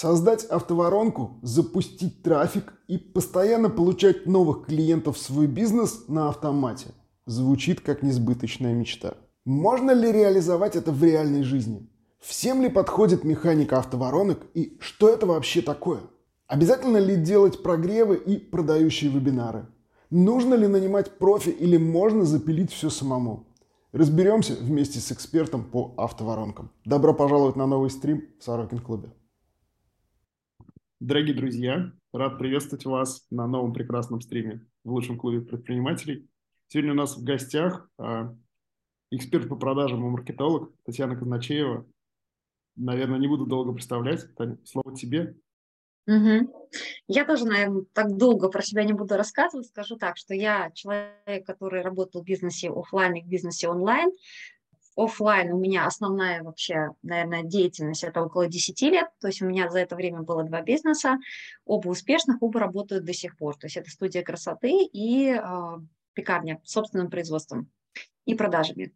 Создать автоворонку, запустить трафик и постоянно получать новых клиентов в свой бизнес на автомате звучит как несбыточная мечта. Можно ли реализовать это в реальной жизни? Всем ли подходит механика автоворонок и что это вообще такое? Обязательно ли делать прогревы и продающие вебинары? Нужно ли нанимать профи или можно запилить все самому? Разберемся вместе с экспертом по автоворонкам. Добро пожаловать на новый стрим в Сорокин клубе. Дорогие друзья, рад приветствовать вас на новом прекрасном стриме в лучшем клубе предпринимателей. Сегодня у нас в гостях а, эксперт по продажам и маркетолог Татьяна Казначеева. Наверное, не буду долго представлять. Таня, слово тебе. Угу. Я тоже, наверное, так долго про себя не буду рассказывать. Скажу так, что я человек, который работал в бизнесе офлайн и в бизнесе онлайн. Офлайн у меня основная вообще, наверное, деятельность это около 10 лет. То есть у меня за это время было два бизнеса. Оба успешных, оба работают до сих пор. То есть это студия красоты и э, пекарня с собственным производством и продажами.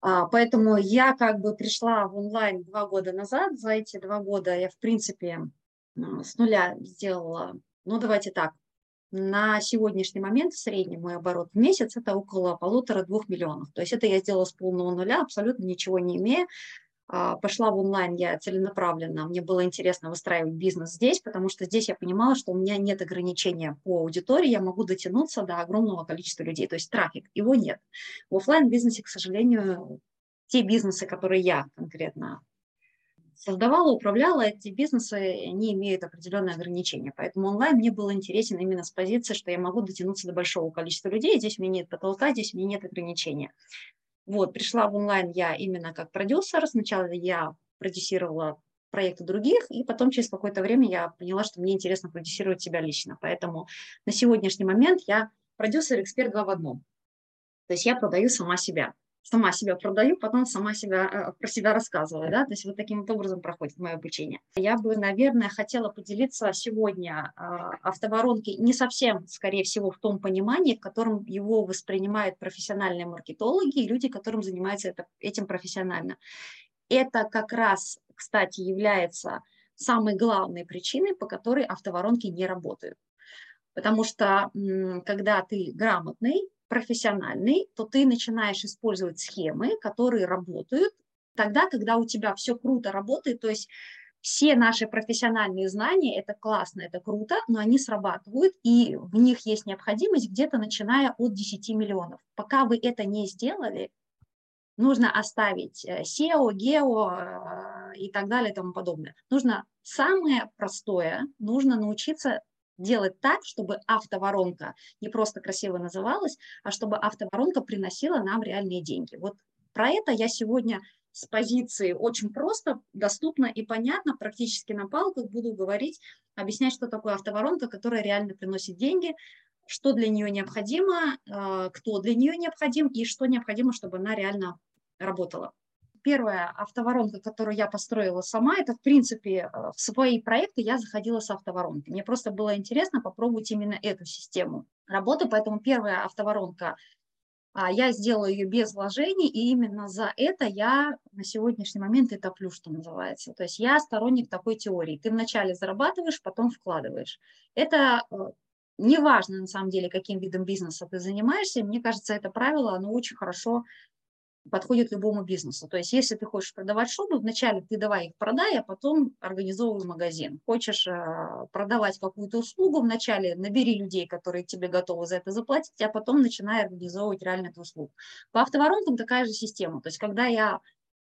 А, поэтому я как бы пришла в онлайн два года назад. За эти два года я, в принципе, с нуля сделала, ну давайте так, на сегодняшний момент средний мой оборот в месяц это около полутора-двух миллионов. То есть это я сделала с полного нуля, абсолютно ничего не имея. А, пошла в онлайн я целенаправленно. Мне было интересно выстраивать бизнес здесь, потому что здесь я понимала, что у меня нет ограничения по аудитории, я могу дотянуться до огромного количества людей. То есть трафик, его нет. В офлайн бизнесе, к сожалению, те бизнесы, которые я конкретно создавала, управляла, эти бизнесы не имеют определенные ограничения. Поэтому онлайн мне был интересен именно с позиции, что я могу дотянуться до большого количества людей, здесь у меня нет потолка, здесь у меня нет ограничения. Вот, пришла в онлайн я именно как продюсер. Сначала я продюсировала проекты других, и потом через какое-то время я поняла, что мне интересно продюсировать себя лично. Поэтому на сегодняшний момент я продюсер-эксперт два в одном. То есть я продаю сама себя сама себя продаю, потом сама себя, э, про себя рассказываю, да, то есть вот таким вот образом проходит мое обучение. Я бы, наверное, хотела поделиться сегодня а, автоворонки не совсем, скорее всего, в том понимании, в котором его воспринимают профессиональные маркетологи и люди, которым занимаются это, этим профессионально. Это как раз, кстати, является самой главной причиной, по которой автоворонки не работают. Потому что когда ты грамотный, профессиональный, то ты начинаешь использовать схемы, которые работают тогда, когда у тебя все круто работает, то есть все наши профессиональные знания, это классно, это круто, но они срабатывают, и в них есть необходимость где-то начиная от 10 миллионов. Пока вы это не сделали, нужно оставить э, SEO, GEO э, и так далее и тому подобное. Нужно самое простое, нужно научиться делать так, чтобы автоворонка не просто красиво называлась, а чтобы автоворонка приносила нам реальные деньги. Вот про это я сегодня с позиции очень просто, доступно и понятно, практически на палках буду говорить, объяснять, что такое автоворонка, которая реально приносит деньги, что для нее необходимо, э, кто для нее необходим и что необходимо, чтобы она реально работала первая автоворонка, которую я построила сама, это, в принципе, э, в свои проекты я заходила с автоворонки. Мне просто было интересно попробовать именно эту систему работы, поэтому первая автоворонка, а, я сделала ее без вложений, и именно за это я на сегодняшний момент это плюс, что называется. То есть я сторонник такой теории. Ты вначале зарабатываешь, потом вкладываешь. Это э, неважно, на самом деле, каким видом бизнеса ты занимаешься. Мне кажется, это правило, оно очень хорошо подходит любому бизнесу. То есть если ты хочешь продавать шубы, вначале ты давай их продай, а потом организовывай магазин. Хочешь э, продавать какую-то услугу, вначале набери людей, которые тебе готовы за это заплатить, а потом начинай организовывать реально эту услугу. По автоворонкам такая же система. То есть когда я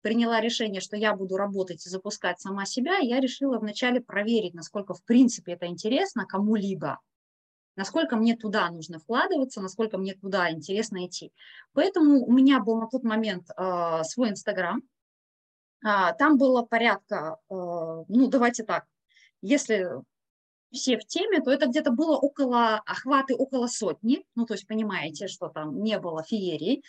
приняла решение, что я буду работать и запускать сама себя, я решила вначале проверить, насколько в принципе это интересно кому-либо насколько мне туда нужно вкладываться, насколько мне туда интересно идти. Поэтому у меня был на тот момент э, свой Инстаграм. Э, там было порядка, э, ну давайте так, если все в теме, то это где-то было около, охваты около сотни, ну то есть понимаете, что там не было феерии.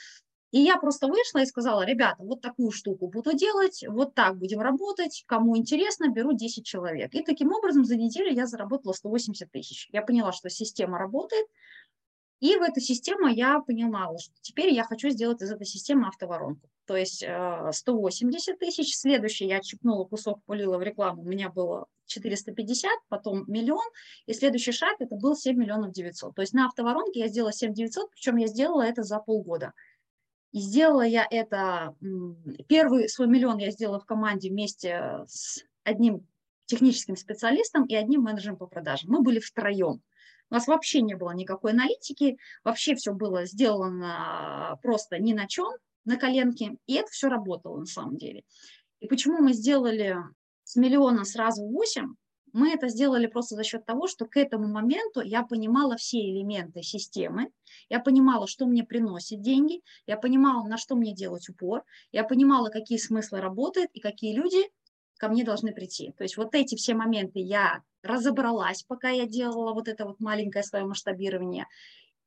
И я просто вышла и сказала, ребята, вот такую штуку буду делать, вот так будем работать, кому интересно, беру 10 человек. И таким образом за неделю я заработала 180 тысяч. Я поняла, что система работает, И в эту систему я понимала, что теперь я хочу сделать из этой системы автоворонку. То есть 180 тысяч, следующий я чипнула кусок, полила в рекламу, у меня было 450, потом миллион, и следующий шаг это был 7 миллионов 900. То есть на автоворонке я сделала 7 900, причем я сделала это за полгода. И сделала я это, первый свой миллион я сделала в команде вместе с одним техническим специалистом и одним менеджером по продажам. Мы были втроем. У нас вообще не было никакой аналитики, вообще все было сделано просто ни на чем, на коленке, и это все работало на самом деле. И почему мы сделали с миллиона сразу 8, мы это сделали просто за счет того, что к этому моменту я понимала все элементы системы, я понимала, что мне приносит деньги, я понимала, на что мне делать упор, я понимала, какие смыслы работают и какие люди ко мне должны прийти. То есть вот эти все моменты я разобралась, пока я делала вот это вот маленькое свое масштабирование.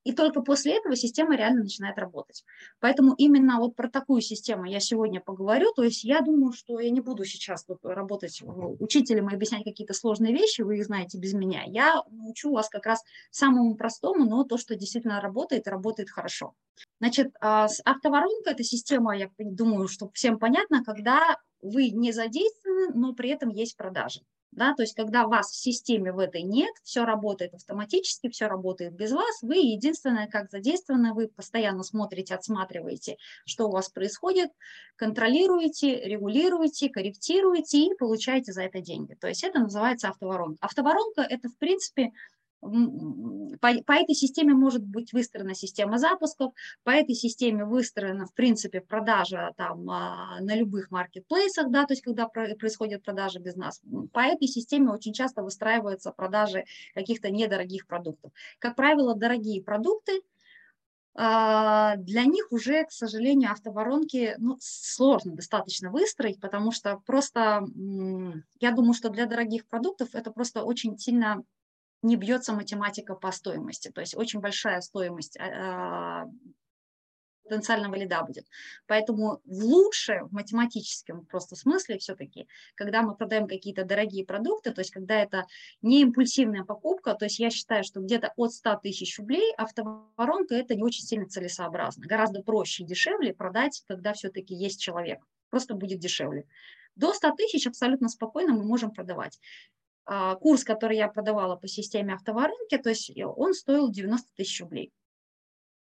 И только после этого система реально начинает работать. Поэтому именно вот про такую систему я сегодня поговорю. То есть я думаю, что я не буду сейчас тут работать учителем и объяснять какие-то сложные вещи, вы их знаете без меня. Я научу вас как раз самому простому, но то, что действительно работает работает хорошо. Значит, а, автоворонка – это система, я думаю, что всем понятно, когда вы не задействованы, но при этом есть продажи. Да, то есть, когда вас в системе в этой нет, все работает автоматически, все работает без вас, вы единственное, как задействованы, вы постоянно смотрите, отсматриваете, что у вас происходит, контролируете, регулируете, корректируете и получаете за это деньги. То есть это называется автоворонка. Автоворонка – это, в принципе, по, по этой системе может быть выстроена система запусков, по этой системе выстроена, в принципе, продажа там а, на любых маркетплейсах, да, то есть когда происходит продажа без нас. По этой системе очень часто выстраиваются продажи каких-то недорогих продуктов. Как правило, дорогие продукты, а, для них уже, к сожалению, автоворонки ну, сложно достаточно выстроить, потому что просто, я думаю, что для дорогих продуктов это просто очень сильно не бьется математика по стоимости. То есть очень большая стоимость а, а, потенциального лида будет. Поэтому лучше, в математическом просто смысле все-таки, когда мы продаем какие-то дорогие продукты, то есть когда это не импульсивная покупка, то есть я считаю, что где-то от 100 тысяч рублей автоворонка это не очень сильно целесообразно. Гораздо проще и дешевле продать, когда все-таки есть человек. Просто будет дешевле. До 100 тысяч абсолютно спокойно мы можем продавать. А, курс, который я продавала по системе автоворынки, то есть он стоил 90 тысяч рублей.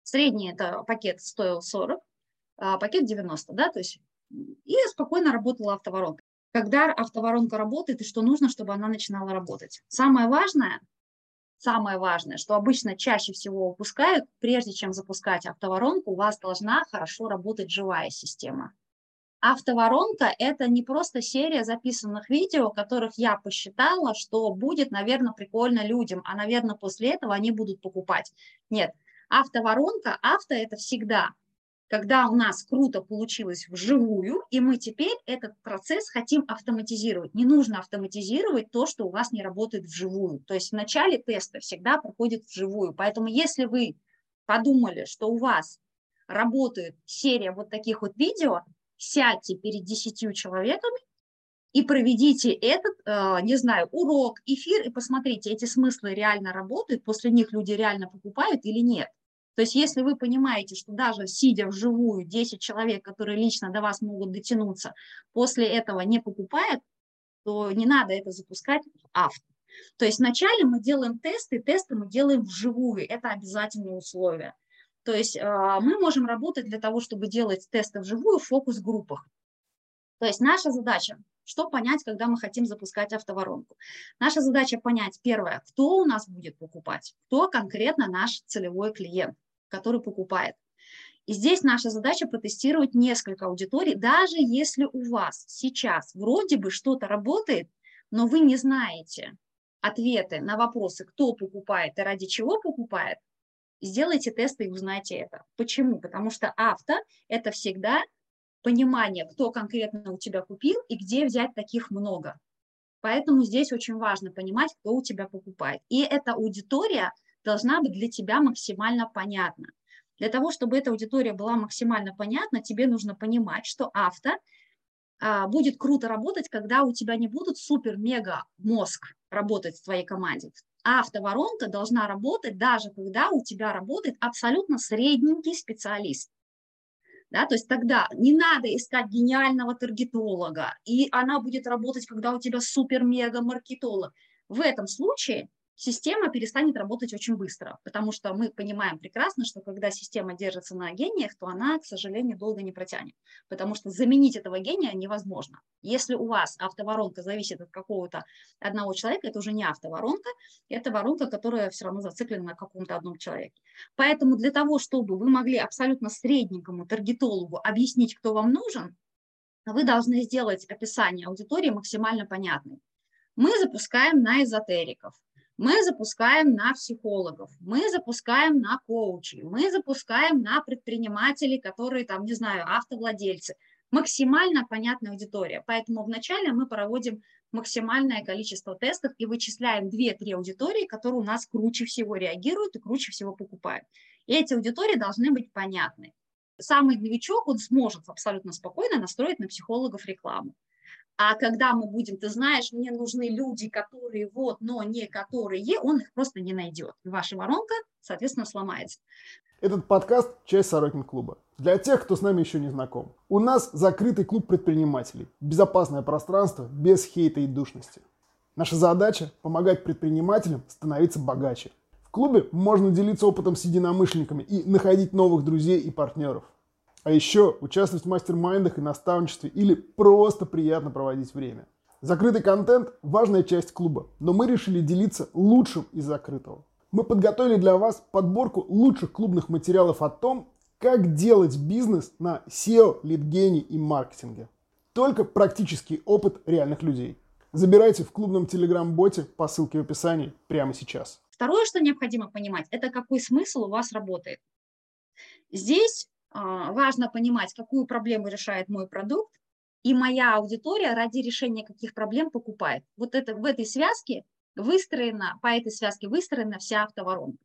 Средний это пакет стоил 40, а пакет 90, да, то есть и спокойно работала автоворонка. Когда автоворонка работает и что нужно, чтобы она начинала работать. Самое важное, самое важное, что обычно чаще всего упускают, прежде чем запускать автоворонку, у вас должна хорошо работать живая система. Автоворонка – это не просто серия записанных видео, которых я посчитала, что будет, наверное, прикольно людям, а, наверное, после этого они будут покупать. Нет, автоворонка, авто – это всегда, когда у нас круто получилось вживую, и мы теперь этот процесс хотим автоматизировать. Не нужно автоматизировать то, что у вас не работает вживую. То есть в начале теста всегда проходит вживую. Поэтому если вы подумали, что у вас работает серия вот таких вот видео, сядьте перед десятью человеками и проведите этот, э, не знаю, урок, эфир, и посмотрите, эти смыслы реально работают, после них люди реально покупают или нет. То есть если вы понимаете, что даже сидя вживую 10 человек, которые лично до вас могут дотянуться, после этого не покупают, то не надо это запускать авто. То есть вначале мы делаем тесты, тесты мы делаем вживую, это обязательное условие. То есть а, мы можем работать для того, чтобы делать тесты вживую в фокус-группах. То есть наша задача, что понять, когда мы хотим запускать автоворонку. Наша задача понять, первое, кто у нас будет покупать, кто конкретно наш целевой клиент, который покупает. И здесь наша задача протестировать несколько аудиторий, даже если у вас сейчас вроде бы что-то работает, но вы не знаете ответы на вопросы, кто покупает и ради чего покупает, сделайте тесты и узнайте это. Почему? Потому что авто – это всегда понимание, кто конкретно у тебя купил и где взять таких много. Поэтому здесь очень важно понимать, кто у тебя покупает. И эта аудитория должна быть для тебя максимально понятна. Для того, чтобы эта аудитория была максимально понятна, тебе нужно понимать, что авто а, будет круто работать, когда у тебя не будут супер-мега мозг работать в твоей команде. Автоворонка должна работать даже когда у тебя работает абсолютно средненький специалист. Да, то есть тогда не надо искать гениального таргетолога, и она будет работать, когда у тебя супер-мега-маркетолог. В этом случае система перестанет работать очень быстро, потому что мы понимаем прекрасно, что когда система держится на гениях, то она, к сожалению, долго не протянет, потому что заменить этого гения невозможно. Если у вас автоворонка зависит от какого-то одного человека, это уже не автоворонка, это воронка, которая все равно зациклена на каком-то одном человеке. Поэтому для того, чтобы вы могли абсолютно средненькому таргетологу объяснить, кто вам нужен, вы должны сделать описание аудитории максимально понятным. Мы запускаем на эзотериков, мы запускаем на психологов, мы запускаем на коучей, мы запускаем на предпринимателей, которые там, не знаю, автовладельцы. Максимально понятная аудитория. Поэтому вначале мы проводим максимальное количество тестов и вычисляем 2-3 аудитории, которые у нас круче всего реагируют и круче всего покупают. И эти аудитории должны быть понятны. Самый новичок, он сможет абсолютно спокойно настроить на психологов рекламу. А когда мы будем, ты знаешь, мне нужны люди, которые вот, но не которые, он их просто не найдет. И ваша воронка, соответственно, сломается. Этот подкаст – часть Сорокин клуба. Для тех, кто с нами еще не знаком. У нас закрытый клуб предпринимателей. Безопасное пространство без хейта и душности. Наша задача – помогать предпринимателям становиться богаче. В клубе можно делиться опытом с единомышленниками и находить новых друзей и партнеров – а еще участвовать в мастер-майндах и наставничестве или просто приятно проводить время. Закрытый контент – важная часть клуба, но мы решили делиться лучшим из закрытого. Мы подготовили для вас подборку лучших клубных материалов о том, как делать бизнес на SEO, лидгене и маркетинге. Только практический опыт реальных людей. Забирайте в клубном телеграм-боте по ссылке в описании прямо сейчас. Второе, что необходимо понимать, это какой смысл у вас работает. Здесь важно понимать, какую проблему решает мой продукт, и моя аудитория ради решения каких проблем покупает. Вот это, в этой связке выстроена, по этой связке выстроена вся автоворонка.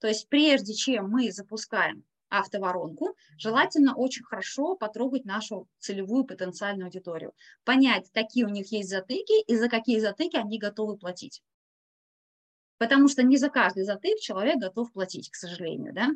То есть прежде чем мы запускаем автоворонку, желательно очень хорошо потрогать нашу целевую потенциальную аудиторию, понять, какие у них есть затыки и за какие затыки они готовы платить. Потому что не за каждый затык человек готов платить, к сожалению, да.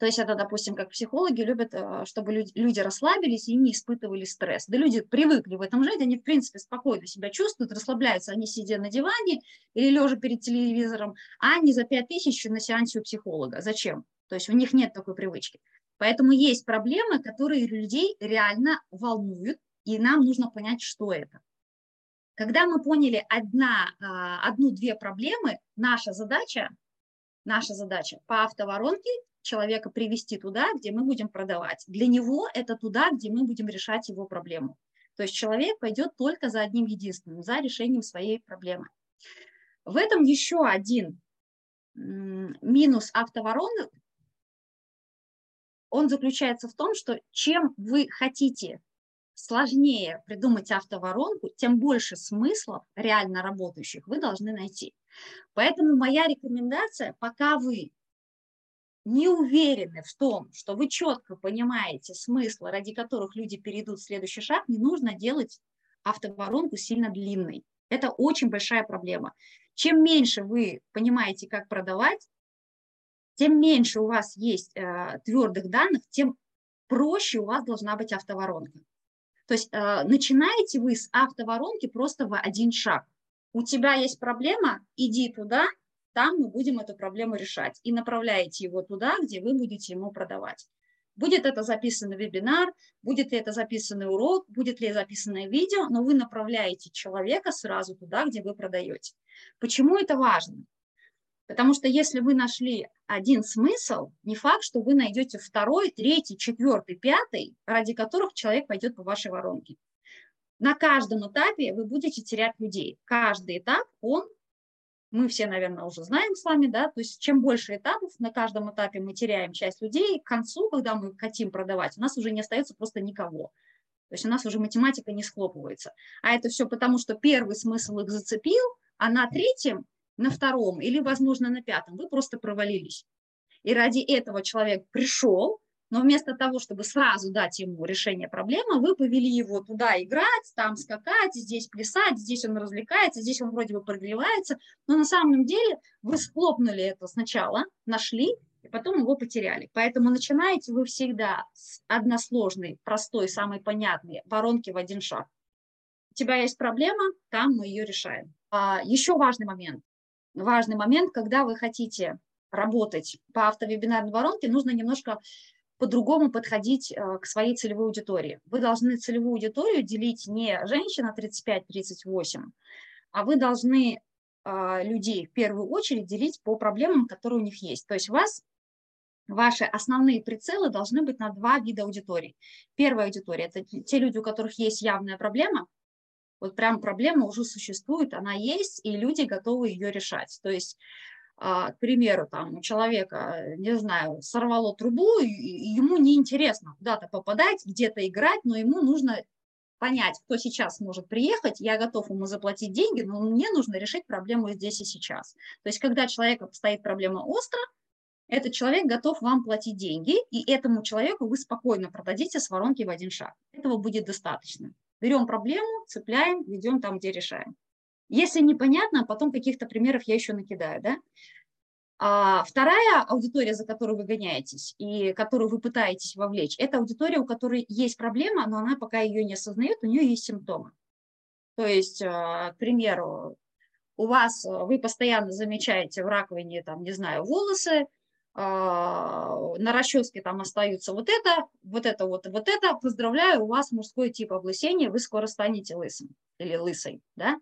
То есть это, допустим, как психологи любят, э, чтобы люди, расслабились и не испытывали стресс. Да люди привыкли в этом жить, они, в принципе, спокойно себя чувствуют, расслабляются, они сидя на диване или лежа перед телевизором, а не за 5 тысяч на сеансе у психолога. Зачем? То есть у них нет такой привычки. Поэтому есть проблемы, которые людей реально волнуют, и нам нужно понять, что это. Когда мы поняли одна, а, одну-две проблемы, наша задача, наша задача по автоворонке человека привести туда, где мы будем продавать. Для него это туда, где мы будем решать его проблему. То есть человек пойдет только за одним единственным, за решением своей проблемы. В этом еще один минус автоворонок, он заключается в том, что чем вы хотите сложнее придумать автоворонку, тем больше смыслов реально работающих вы должны найти. Поэтому моя рекомендация, пока вы не уверены в том, что вы четко понимаете смыслы, ради которых люди перейдут в следующий шаг, не нужно делать автоворонку сильно длинной. Это очень большая проблема. Чем меньше вы понимаете, как продавать, тем меньше у вас есть э, твердых данных, тем проще у вас должна быть автоворонка. То есть э, начинаете вы с автоворонки просто в один шаг. У тебя есть проблема, иди туда, там мы будем эту проблему решать. И направляете его туда, где вы будете ему продавать. Будет это записанный вебинар, будет ли это записанный урок, будет ли записанное видео, но вы направляете человека сразу туда, где вы продаете. Почему это важно? Потому что если вы нашли один смысл, не факт, что вы найдете второй, третий, четвертый, пятый, ради которых человек пойдет по вашей воронке. На каждом этапе вы будете терять людей. Каждый этап, он мы все, наверное, уже знаем с вами, да, то есть чем больше этапов, на каждом этапе мы теряем часть людей, к концу, когда мы хотим продавать, у нас уже не остается просто никого. То есть у нас уже математика не схлопывается. А это все потому, что первый смысл их зацепил, а на третьем, на втором или, возможно, на пятом вы просто провалились. И ради этого человек пришел, но вместо того, чтобы сразу дать ему решение проблемы, вы повели его туда играть, там скакать, здесь плясать, здесь он развлекается, здесь он вроде бы прогревается, но на самом деле вы схлопнули это сначала, нашли, и потом его потеряли. Поэтому начинаете вы всегда с односложной, простой, самой понятной воронки в один шаг. У тебя есть проблема, там мы ее решаем. А еще важный момент. Важный момент, когда вы хотите работать по автовебинарной воронке, нужно немножко по-другому подходить э, к своей целевой аудитории. Вы должны целевую аудиторию делить не женщина 35-38, а вы должны а, людей в первую очередь делить по проблемам, которые у них есть. То есть у вас ваши основные прицелы должны быть на два вида аудитории. Первая аудитория – это те люди, у которых есть явная проблема, вот прям проблема уже существует, она есть, и люди готовы ее решать. То есть, к примеру, там у человека, не знаю, сорвало трубу, и ему неинтересно куда-то попадать, где-то играть, но ему нужно понять, кто сейчас может приехать, я готов ему заплатить деньги, но мне нужно решить проблему здесь и сейчас. То есть, когда человека стоит проблема остро, этот человек готов вам платить деньги, и этому человеку вы спокойно продадите с воронки в один шаг. Этого будет достаточно. Берем проблему, цепляем, ведем там, где решаем. Если непонятно, потом каких-то примеров я еще накидаю. Да? А вторая аудитория, за которую вы гоняетесь и которую вы пытаетесь вовлечь, это аудитория, у которой есть проблема, но она пока ее не осознает, у нее есть симптомы. То есть, а, к примеру, у вас, вы постоянно замечаете в раковине, там, не знаю, волосы, а, на расческе там остаются вот это, вот это, вот, вот это. Поздравляю, у вас мужской тип облысения, вы скоро станете лысым или лысой, да?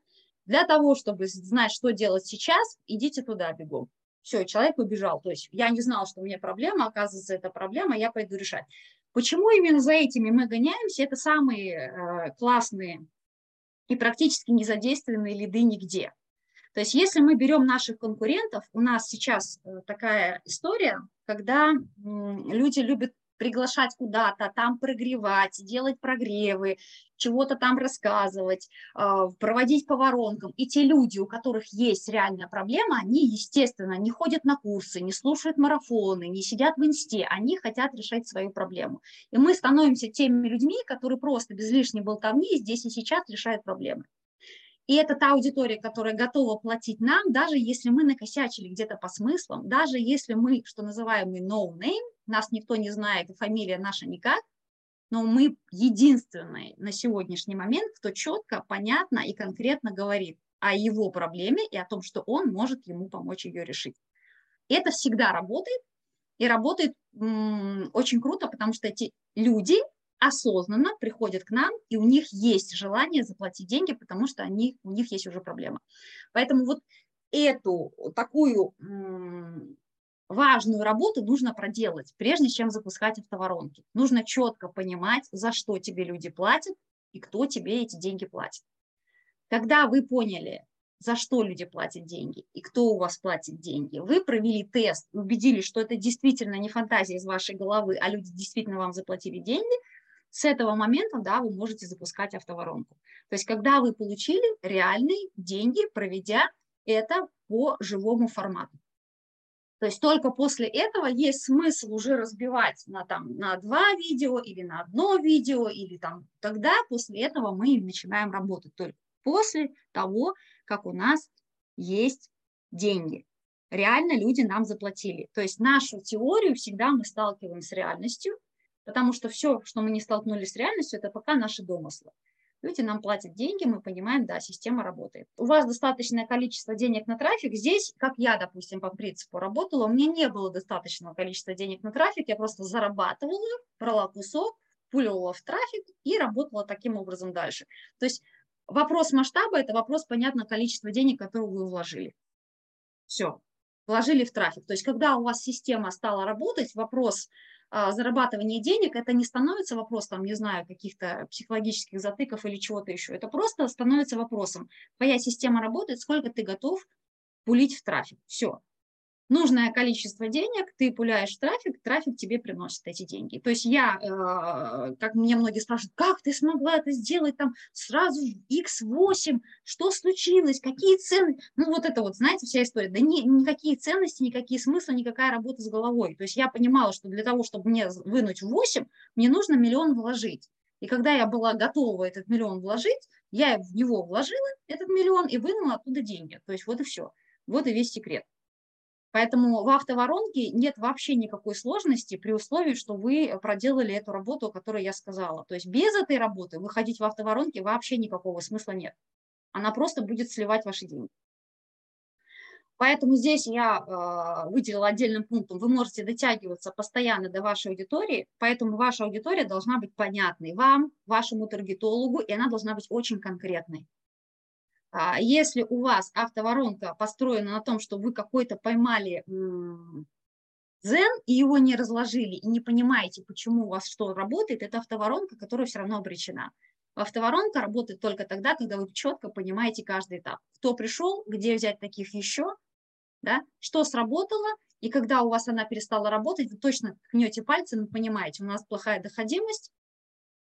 Для того, чтобы знать, что делать сейчас, идите туда бегом. Все, человек убежал. То есть я не знал, что у меня проблема, оказывается, это проблема, я пойду решать. Почему именно за этими мы гоняемся? Это самые э, классные и практически незадействованные лиды нигде. То есть если мы берем наших конкурентов, у нас сейчас э, такая история, когда люди любят приглашать куда-то, там прогревать, делать прогревы, чего-то там рассказывать, а, проводить по воронкам. И те люди, у которых есть реальная проблема, они, естественно, не ходят на курсы, не слушают марафоны, не сидят в инсте, они хотят решать свою проблему. И мы становимся теми людьми, которые просто без лишней болтовни здесь и сейчас решают проблемы. И это та аудитория, которая готова платить нам, даже если мы накосячили где-то по смыслам, даже если мы, что называемый no name, нас никто не знает, и фамилия наша никак, но мы единственные на сегодняшний момент, кто четко, понятно и конкретно говорит о его проблеме и о том, что он может ему помочь ее решить. Это всегда работает, и работает м- очень круто, потому что эти люди осознанно приходят к нам, и у них есть желание заплатить деньги, потому что они, у них есть уже проблема. Поэтому вот эту такую важную работу нужно проделать, прежде чем запускать автоворонки. Нужно четко понимать, за что тебе люди платят и кто тебе эти деньги платит. Когда вы поняли, за что люди платят деньги и кто у вас платит деньги, вы провели тест, убедились, что это действительно не фантазия из вашей головы, а люди действительно вам заплатили деньги – с этого момента, да, вы можете запускать автоворонку. То есть, когда вы получили реальные деньги, проведя это по живому формату. То есть только после этого есть смысл уже разбивать на, там, на два видео или на одно видео, или там тогда после этого мы начинаем работать только после того, как у нас есть деньги. Реально люди нам заплатили. То есть нашу теорию всегда мы сталкиваем с реальностью, Потому что все, что мы не столкнулись с реальностью, это пока наши домыслы. Люди нам платят деньги, мы понимаем, да, система работает. У вас достаточное количество денег на трафик. Здесь, как я, допустим, по принципу работала, у меня не было достаточного количества денег на трафик, я просто зарабатывала, брала кусок, пулила в трафик и работала таким образом дальше. То есть вопрос масштаба – это вопрос, понятно, количества денег, которые вы вложили. Все, вложили в трафик. То есть когда у вас система стала работать, вопрос зарабатывание денег, это не становится вопросом, не знаю, каких-то психологических затыков или чего-то еще. Это просто становится вопросом, твоя система работает, сколько ты готов пулить в трафик. Все. Нужное количество денег, ты пуляешь трафик, трафик тебе приносит эти деньги. То есть я, э, как меня многие спрашивают, как ты смогла это сделать там сразу x8, что случилось, какие цены, ну вот это вот, знаете, вся история, да ни, никакие ценности, никакие смыслы, никакая работа с головой. То есть я понимала, что для того, чтобы мне вынуть 8, мне нужно миллион вложить. И когда я была готова этот миллион вложить, я в него вложила этот миллион и вынула оттуда деньги. То есть вот и все. Вот и весь секрет. Поэтому в автоворонке нет вообще никакой сложности при условии, что вы проделали эту работу, о которой я сказала. То есть без этой работы выходить в автоворонке вообще никакого смысла нет. Она просто будет сливать ваши деньги. Поэтому здесь я э, выделила отдельным пунктом, вы можете дотягиваться постоянно до вашей аудитории, поэтому ваша аудитория должна быть понятной вам, вашему таргетологу, и она должна быть очень конкретной. А если у вас автоворонка построена на том, что вы какой-то поймали дзен и его не разложили, и не понимаете, почему у вас что работает, это автоворонка, которая все равно обречена. Автоворонка работает только тогда, когда вы четко понимаете каждый этап. Кто пришел, где взять таких еще, да, что сработало, и когда у вас она перестала работать, вы точно кнете пальцы, вы понимаете, у нас плохая доходимость,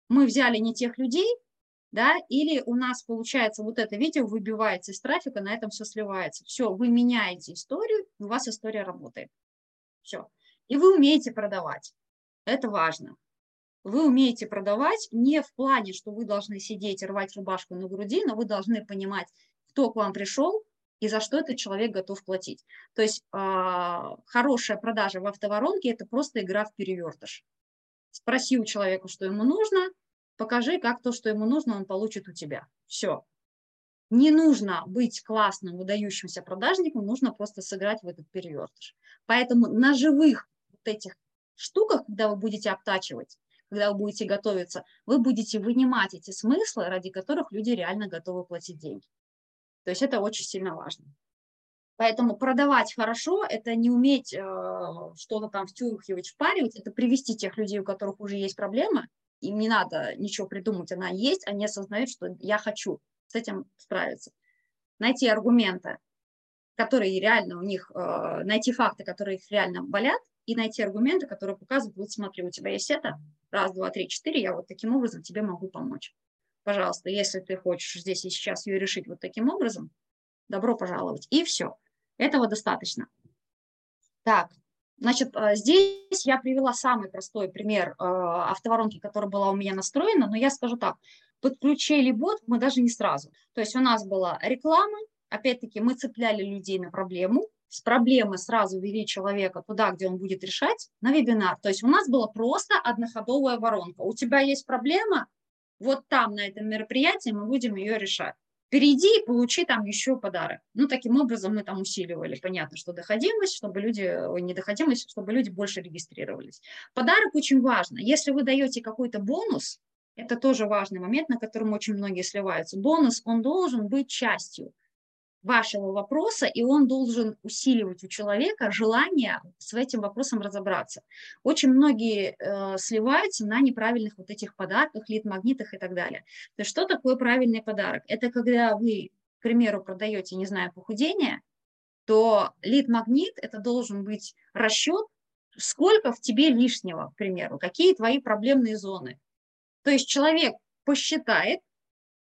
мы взяли не тех людей, да, или у нас получается вот это видео выбивается из трафика, на этом все сливается. Все, вы меняете историю, у вас история работает. Все. И вы умеете продавать. Это важно. Вы умеете продавать не в плане, что вы должны сидеть и рвать рубашку на груди, но вы должны понимать, кто к вам пришел и за что этот человек готов платить. То есть э, хорошая продажа в автоворонке – это просто игра в перевертыш. Спроси у человека, что ему нужно, покажи, как то, что ему нужно, он получит у тебя. Все. Не нужно быть классным, выдающимся продажником, нужно просто сыграть в этот перевертыш. Поэтому на живых вот этих штуках, когда вы будете обтачивать, когда вы будете готовиться, вы будете вынимать эти смыслы, ради которых люди реально готовы платить деньги. То есть это очень сильно важно. Поэтому продавать хорошо – это не уметь э, что-то там втюхивать, впаривать, это привести тех людей, у которых уже есть проблемы, им не надо ничего придумать, она есть, они осознают, что я хочу с этим справиться. Найти аргументы, которые реально у них, э, найти факты, которые их реально болят, и найти аргументы, которые показывают, вот смотри, у тебя есть это, раз, два, три, четыре, я вот таким образом тебе могу помочь. Пожалуйста, если ты хочешь здесь и сейчас ее решить вот таким образом, добро пожаловать. И все. Этого достаточно. Так, Значит, э, здесь я привела самый простой пример э, автоворонки, которая была у меня настроена, но я скажу так, подключили бот мы даже не сразу. То есть у нас была реклама, опять-таки мы цепляли людей на проблему, с проблемы сразу вели человека туда, где он будет решать, на вебинар. То есть у нас была просто одноходовая воронка. У тебя есть проблема, вот там, на этом мероприятии, мы будем ее решать перейди и получи там еще подарок. Ну, таким образом мы там усиливали, понятно, что доходимость, чтобы люди, ой, не доходимость, чтобы люди больше регистрировались. Подарок очень важно. Если вы даете какой-то бонус, это тоже важный момент, на котором очень многие сливаются. Бонус, он должен быть частью вашего вопроса, и он должен усиливать у человека желание с этим вопросом разобраться. Очень многие э, сливаются на неправильных вот этих подарках, лид-магнитах и так далее. То есть что такое правильный подарок? Это когда вы, к примеру, продаете, не знаю, похудение, то лид-магнит – это должен быть расчет, сколько в тебе лишнего, к примеру, какие твои проблемные зоны. То есть человек посчитает,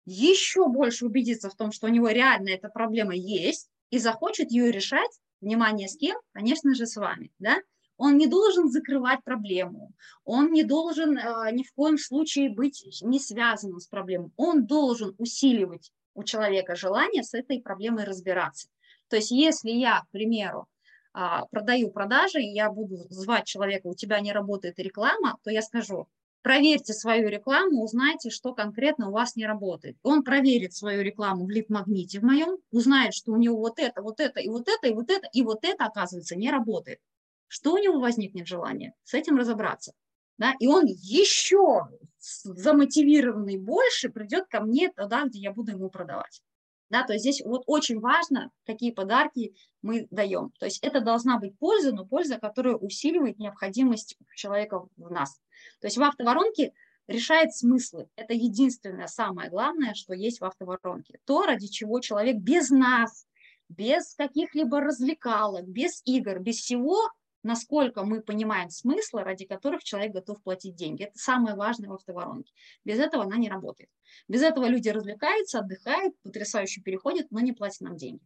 еще больше убедиться в том, что у него реально эта проблема есть, и захочет ее решать, внимание, с кем? Конечно же, с вами, да? Он не должен закрывать проблему, он не должен э, ни в коем случае быть не связанным с проблемой, он должен усиливать у человека желание с этой проблемой разбираться. То есть если я, к примеру, э, продаю продажи, я буду звать человека, у тебя не работает реклама, то я скажу, проверьте свою рекламу, узнайте, что конкретно у вас не работает. Он проверит свою рекламу в лид-магните в моем, узнает, что у него вот это, вот это, и вот это, и вот это, и вот это, оказывается, не работает. Что у него возникнет желание? С этим разобраться. Да? И он еще замотивированный больше придет ко мне тогда, где я буду ему продавать. Да, то есть здесь вот очень важно, какие подарки мы даем. То есть это должна быть польза, но польза, которая усиливает необходимость человека в нас. То есть в автоворонке решает смыслы. Это единственное, самое главное, что есть в автоворонке. То, ради чего человек без нас, без каких-либо развлекалок, без игр, без всего, насколько мы понимаем смыслы, ради которых человек готов платить деньги. Это самое важное в автоворонке. Без этого она не работает. Без этого люди развлекаются, отдыхают, потрясающе переходят, но не платят нам деньги.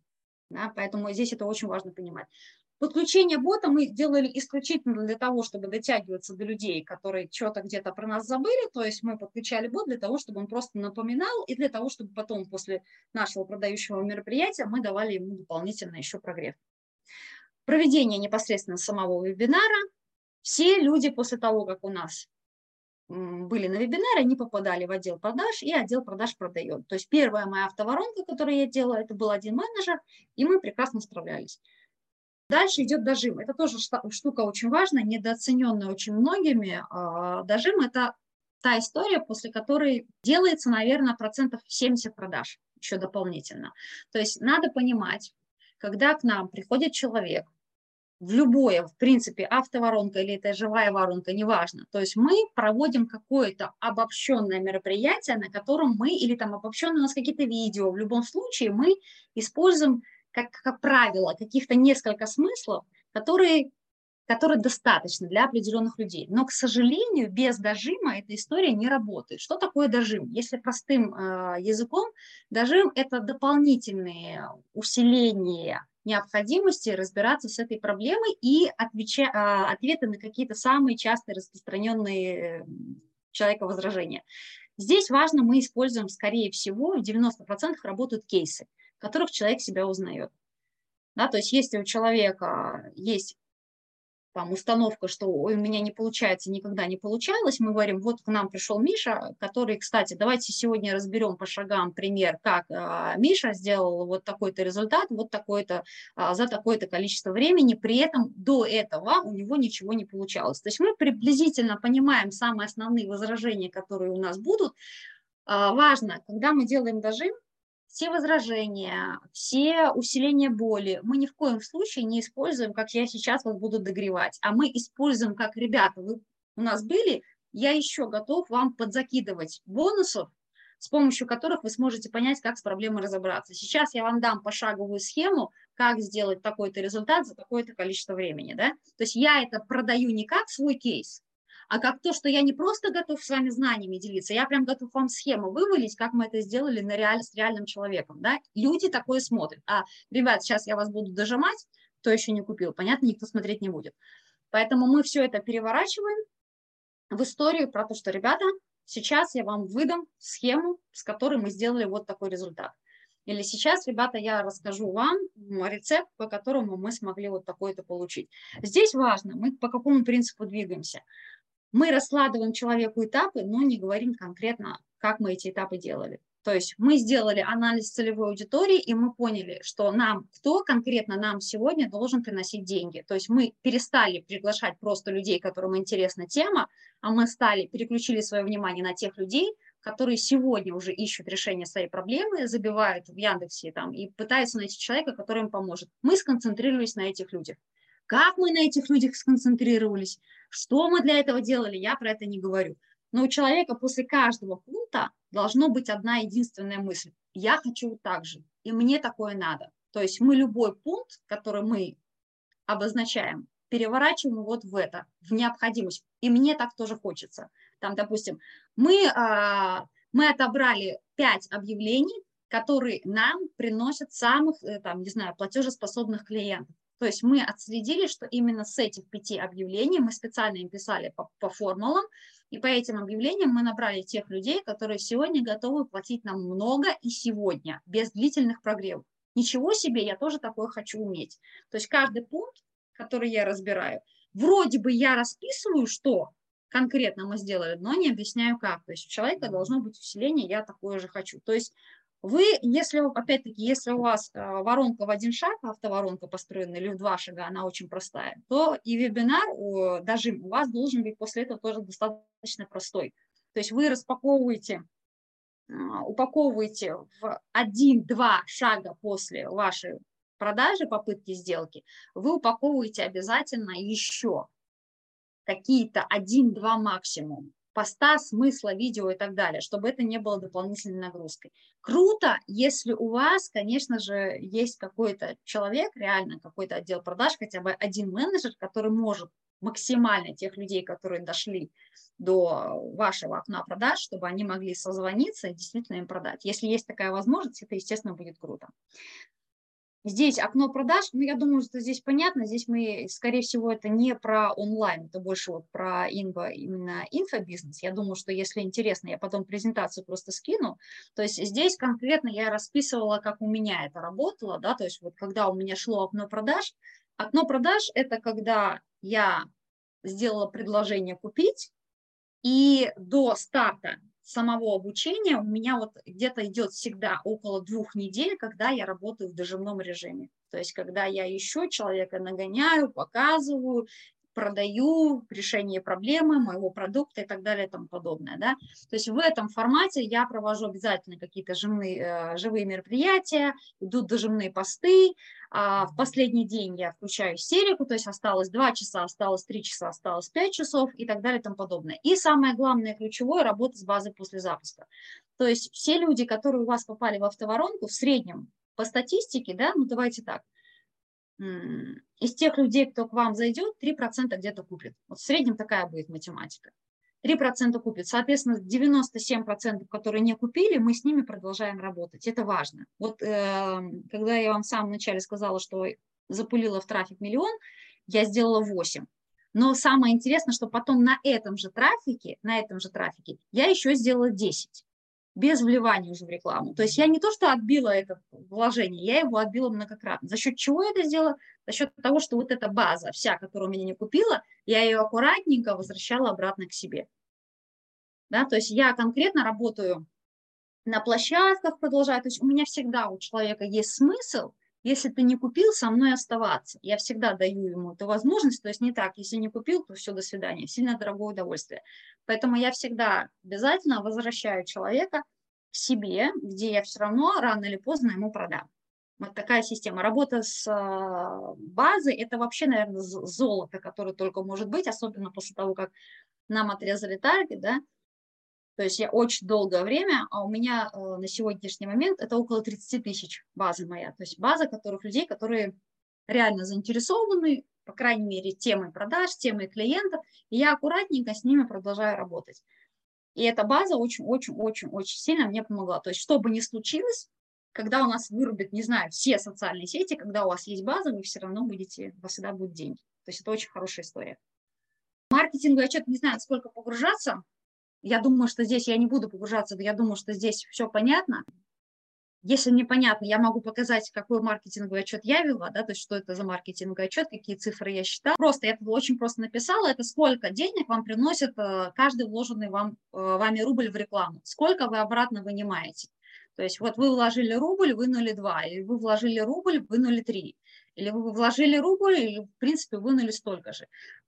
Да, поэтому здесь это очень важно понимать. Подключение бота мы делали исключительно для того, чтобы дотягиваться до людей, которые что-то где-то про нас забыли. То есть мы подключали бот для того, чтобы он просто напоминал, и для того, чтобы потом после нашего продающего мероприятия мы давали ему дополнительно еще прогрев. Проведение непосредственно самого вебинара. Все люди после того, как у нас были на вебинаре, они попадали в отдел продаж, и отдел продаж продает. То есть первая моя автоворонка, которую я делала, это был один менеджер, и мы прекрасно справлялись. Дальше идет дожим. Это тоже штука очень важная, недооцененная очень многими. А, дожим – это та история, после которой делается, наверное, процентов 70 продаж еще дополнительно. То есть надо понимать, когда к нам приходит человек, в любое, в принципе, автоворонка или это живая воронка, неважно. То есть мы проводим какое-то обобщенное мероприятие, на котором мы, или там обобщенные у нас какие-то видео, в любом случае мы используем как, как правило, каких-то несколько смыслов, которые, которые достаточны для определенных людей. Но, к сожалению, без дожима эта история не работает. Что такое дожим? Если простым э, языком, дожим – это дополнительные усиления необходимости разбираться с этой проблемой и отвеча, э, ответы на какие-то самые частые распространенные э, человека возражения. Здесь важно, мы используем, скорее всего, в 90% работают кейсы – которых человек себя узнает. Да, то есть если у человека есть там установка, что Ой, у меня не получается, никогда не получалось, мы говорим, вот к нам пришел Миша, который, кстати, давайте сегодня разберем по шагам пример, как а, Миша сделал вот такой-то результат, вот такой-то, а, за такое-то количество времени, при этом до этого у него ничего не получалось. То есть мы приблизительно понимаем самые основные возражения, которые у нас будут. А, важно, когда мы делаем дожим, все возражения, все усиления боли мы ни в коем случае не используем, как я сейчас вас буду догревать, а мы используем, как, ребята, вы у нас были, я еще готов вам подзакидывать бонусов, с помощью которых вы сможете понять, как с проблемой разобраться. Сейчас я вам дам пошаговую схему, как сделать такой-то результат за такое-то количество времени. Да? То есть я это продаю не как свой кейс, а как то, что я не просто готов с вами знаниями делиться, я прям готов вам схему вывалить, как мы это сделали на реаль, с реальным человеком, да, люди такое смотрят, а, ребят, сейчас я вас буду дожимать, кто еще не купил, понятно, никто смотреть не будет. Поэтому мы все это переворачиваем в историю про то, что, ребята, сейчас я вам выдам схему, с которой мы сделали вот такой результат. Или сейчас, ребята, я расскажу вам рецепт, по которому мы смогли вот такой-то получить. Здесь важно, мы по какому принципу двигаемся. Мы раскладываем человеку этапы, но не говорим конкретно, как мы эти этапы делали. То есть мы сделали анализ целевой аудитории, и мы поняли, что нам, кто конкретно нам сегодня должен приносить деньги. То есть мы перестали приглашать просто людей, которым интересна тема, а мы стали, переключили свое внимание на тех людей, которые сегодня уже ищут решение своей проблемы, забивают в Яндексе там, и пытаются найти человека, который им поможет. Мы сконцентрировались на этих людях. Как мы на этих людях сконцентрировались, что мы для этого делали, я про это не говорю. Но у человека после каждого пункта должно быть одна единственная мысль. Я хочу так же, и мне такое надо. То есть мы любой пункт, который мы обозначаем, переворачиваем вот в это, в необходимость. И мне так тоже хочется. Там, допустим, мы, а, мы отобрали пять объявлений, которые нам приносят самых, э, там, не знаю, платежеспособных клиентов. То есть мы отследили, что именно с этих пяти объявлений мы специально им писали по, по формулам, и по этим объявлениям мы набрали тех людей, которые сегодня готовы платить нам много и сегодня, без длительных прогревов. Ничего себе, я тоже такое хочу уметь. То есть каждый пункт, который я разбираю, вроде бы я расписываю, что конкретно мы сделали, но не объясняю как. То есть у человека должно быть усиление, я такое же хочу. То есть вы, если, опять-таки, если у вас э, воронка в один шаг, автоворонка построена, или в два шага, она очень простая, то и вебинар, даже у вас должен быть после этого тоже достаточно простой. То есть вы распаковываете, а, упаковываете в один-два шага после вашей продажи, попытки сделки, вы упаковываете обязательно еще какие-то один-два максимум поста, смысла, видео и так далее, чтобы это не было дополнительной нагрузкой. Круто, если у вас, конечно же, есть какой-то человек, реально какой-то отдел продаж, хотя бы один менеджер, который может максимально тех людей, которые дошли до вашего окна продаж, чтобы они могли созвониться и действительно им продать. Если есть такая возможность, это, естественно, будет круто. Здесь окно продаж, ну, я думаю, что здесь понятно, здесь мы, скорее всего, это не про онлайн, это больше вот про инфо, именно инфобизнес. Я думаю, что если интересно, я потом презентацию просто скину. То есть здесь конкретно я расписывала, как у меня это работало, да, то есть вот когда у меня шло окно продаж, окно продаж – это когда я сделала предложение купить, и до старта самого обучения у меня вот где-то идет всегда около двух недель, когда я работаю в дожимном режиме. То есть, когда я еще человека нагоняю, показываю, продаю решение проблемы моего продукта и так далее и тому подобное. Да? То есть в этом формате я провожу обязательно какие-то живые, э, живые мероприятия, идут дожимные посты. А в последний день я включаю серику, то есть осталось 2 часа, осталось 3 часа, осталось 5 часов и так далее и тому подобное. И самое главное, ключевое, работа с базой после запуска. То есть все люди, которые у вас попали в автоворонку, в среднем по статистике, да, ну давайте так, из тех людей, кто к вам зайдет, 3% где-то купит. Вот в среднем такая будет математика. 3% купит. Соответственно, 97%, которые не купили, мы с ними продолжаем работать. Это важно. Вот э, когда я вам в самом начале сказала, что запулила в трафик миллион, я сделала 8. Но самое интересное, что потом на этом же трафике, на этом же трафике я еще сделала 10 без вливания уже в рекламу. То есть я не то, что отбила это вложение, я его отбила многократно. За счет чего я это сделала? За счет того, что вот эта база вся, которую меня не купила, я ее аккуратненько возвращала обратно к себе. Да, то есть я конкретно работаю на площадках, продолжаю. То есть у меня всегда у человека есть смысл если ты не купил, со мной оставаться. Я всегда даю ему эту возможность, то есть не так, если не купил, то все, до свидания, сильно дорогое удовольствие. Поэтому я всегда обязательно возвращаю человека к себе, где я все равно рано или поздно ему продам. Вот такая система. Работа с а, базой – это вообще, наверное, золото, которое только может быть, особенно после того, как нам отрезали таргет, да, то есть я очень долгое время, а у меня э, на сегодняшний момент это около 30 тысяч база моя. То есть база которых людей, которые реально заинтересованы, по крайней мере, темой продаж, темой клиентов, и я аккуратненько с ними продолжаю работать. И эта база очень-очень-очень-очень сильно мне помогла. То есть что бы ни случилось, когда у нас вырубят, не знаю, все социальные сети, когда у вас есть база, вы все равно будете, у вас всегда будут деньги. То есть это очень хорошая история. Маркетинговый отчет, не знаю, сколько погружаться, я думаю, что здесь я не буду погружаться, я думаю, что здесь все понятно. Если непонятно, я могу показать, какой маркетинговый отчет я вела, да, то есть что это за маркетинговый отчет, какие цифры я считала. Просто я это очень просто написала, это сколько денег вам приносит э, каждый вложенный вам, э, вами рубль в рекламу, сколько вы обратно вынимаете. То есть вот вы вложили рубль, вынули два, или вы вложили рубль, вынули три, или вы вложили рубль, или в принципе вынули столько же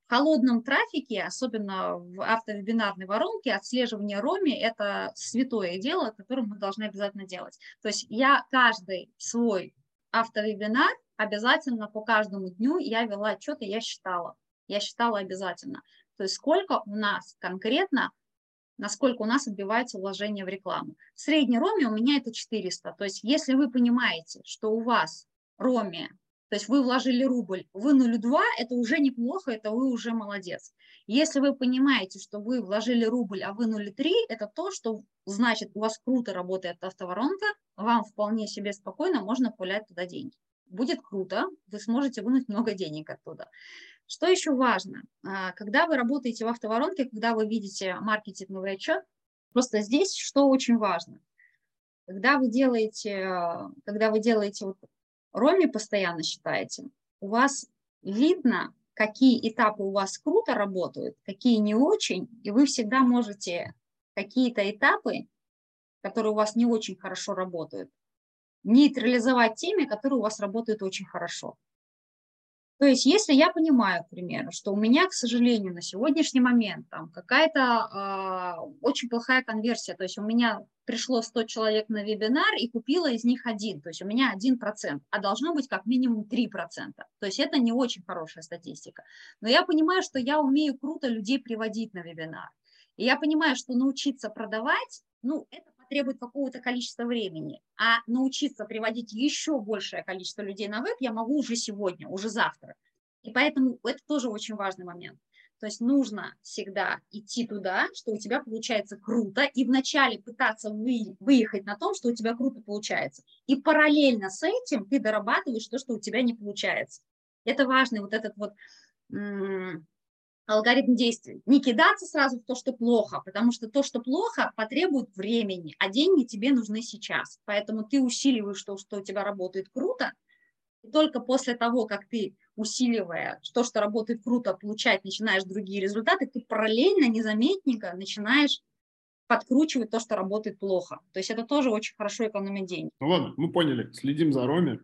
холодном трафике, особенно в автовебинарной воронке, отслеживание роми – это святое дело, которое мы должны обязательно делать. То есть я каждый свой автовебинар обязательно по каждому дню я вела отчеты, я считала. Я считала обязательно. То есть сколько у нас конкретно, насколько у нас отбивается вложение в рекламу. Средний роми у меня это 400. То есть если вы понимаете, что у вас роми то есть вы вложили рубль, вынули 2, это уже неплохо, это вы уже молодец. Если вы понимаете, что вы вложили рубль, а вынули 3, это то, что значит у вас круто работает автоворонка, вам вполне себе спокойно можно пулять туда деньги. Будет круто, вы сможете вынуть много денег оттуда. Что еще важно? А, когда вы работаете в автоворонке, когда вы видите маркетинговый отчет, просто здесь что очень важно? Когда вы делаете, когда вы делаете вот Роме постоянно считаете, у вас видно, какие этапы у вас круто работают, какие не очень, и вы всегда можете какие-то этапы, которые у вас не очень хорошо работают, нейтрализовать теми, которые у вас работают очень хорошо. То есть, если я понимаю, к примеру, что у меня, к сожалению, на сегодняшний момент там какая-то э, очень плохая конверсия, то есть у меня пришло 100 человек на вебинар и купила из них один, то есть у меня 1%, а должно быть как минимум 3%. То есть это не очень хорошая статистика. Но я понимаю, что я умею круто людей приводить на вебинар. И я понимаю, что научиться продавать, ну, это потребует какого-то количества времени, а научиться приводить еще большее количество людей на веб я могу уже сегодня, уже завтра. И поэтому это тоже очень важный момент. То есть нужно всегда идти туда, что у тебя получается круто, и вначале пытаться вы, выехать на том, что у тебя круто получается. И параллельно с этим ты дорабатываешь то, что у тебя не получается. Это важный вот этот вот алгоритм действий. Не кидаться сразу в то, что плохо, потому что то, что плохо, потребует времени, а деньги тебе нужны сейчас. Поэтому ты усиливаешь то, что у тебя работает круто, и только после того, как ты, усиливая то, что работает круто, получать начинаешь другие результаты, ты параллельно, незаметненько начинаешь подкручивать то, что работает плохо. То есть это тоже очень хорошо экономит деньги. Ну ладно, мы поняли, следим за Роми.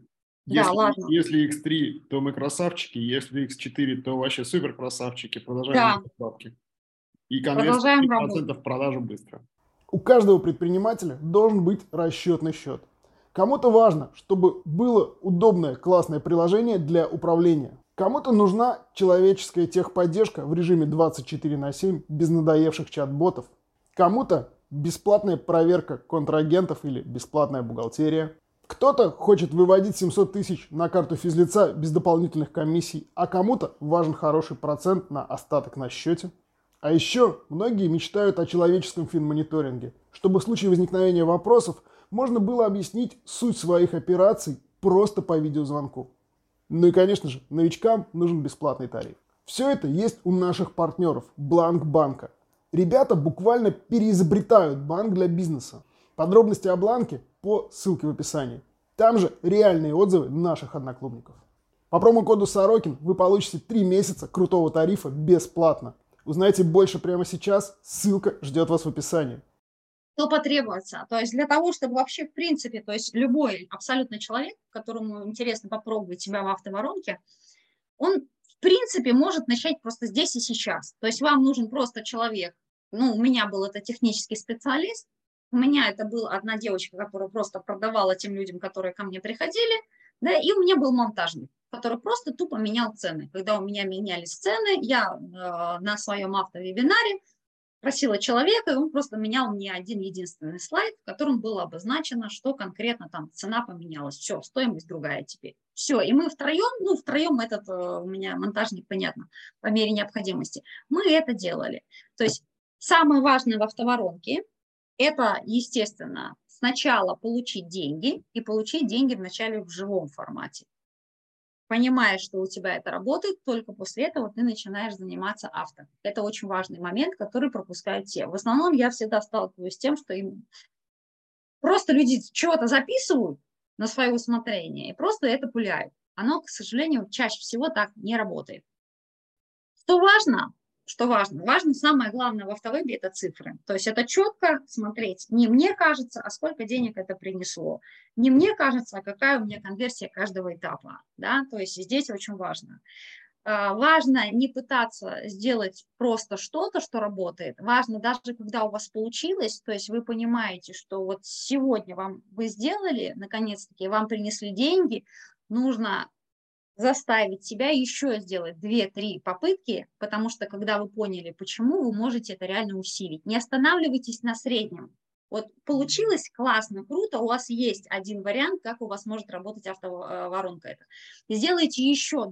Если, да, ладно. Если X3, то мы красавчики, если X4, то вообще супер красавчики. Продолжаем да. бабки. И конверсия 5% продажу быстро. У каждого предпринимателя должен быть расчетный счет. Кому-то важно, чтобы было удобное, классное приложение для управления. Кому-то нужна человеческая техподдержка в режиме 24 на 7 без надоевших чат-ботов. Кому-то бесплатная проверка контрагентов или бесплатная бухгалтерия. Кто-то хочет выводить 700 тысяч на карту физлица без дополнительных комиссий, а кому-то важен хороший процент на остаток на счете. А еще многие мечтают о человеческом финмониторинге, чтобы в случае возникновения вопросов можно было объяснить суть своих операций просто по видеозвонку. Ну и, конечно же, новичкам нужен бесплатный тариф. Все это есть у наших партнеров Бланк Банка. Ребята буквально переизобретают банк для бизнеса. Подробности о Бланке по ссылке в описании. Там же реальные отзывы наших одноклубников. По промокоду Сорокин вы получите 3 месяца крутого тарифа бесплатно. Узнайте больше прямо сейчас, ссылка ждет вас в описании. Что потребуется? То есть для того, чтобы вообще в принципе, то есть любой абсолютно человек, которому интересно попробовать себя в автоворонке, он в принципе может начать просто здесь и сейчас. То есть вам нужен просто человек, ну, у меня был это технический специалист, у меня это была одна девочка, которая просто продавала тем людям, которые ко мне приходили, да, и у меня был монтажник, который просто тупо менял цены. Когда у меня менялись цены, я э, на своем автовебинаре просила человека, и он просто менял мне один единственный слайд, в котором было обозначено, что конкретно там цена поменялась. Все, стоимость другая теперь. Все, и мы втроем, ну, втроем этот э, у меня монтажник, понятно, по мере необходимости, мы это делали. То есть самое важное в автоворонке это, естественно, сначала получить деньги и получить деньги вначале в живом формате. Понимая, что у тебя это работает, только после этого ты начинаешь заниматься авто. Это очень важный момент, который пропускают все. В основном я всегда сталкиваюсь с тем, что им просто люди чего-то записывают на свое усмотрение и просто это пуляют. Оно, к сожалению, чаще всего так не работает. Что важно, что важно? Важно самое главное в автовебе – это цифры. То есть это четко смотреть, не мне кажется, а сколько денег это принесло. Не мне кажется, а какая у меня конверсия каждого этапа. Да? То есть здесь очень важно. А, важно не пытаться сделать просто что-то, что работает. Важно даже, когда у вас получилось, то есть вы понимаете, что вот сегодня вам вы сделали, наконец-таки, вам принесли деньги, нужно заставить себя еще сделать 2-3 попытки, потому что когда вы поняли, почему, вы можете это реально усилить. Не останавливайтесь на среднем. Вот получилось классно, круто, у вас есть один вариант, как у вас может работать автоворонка это. Сделайте еще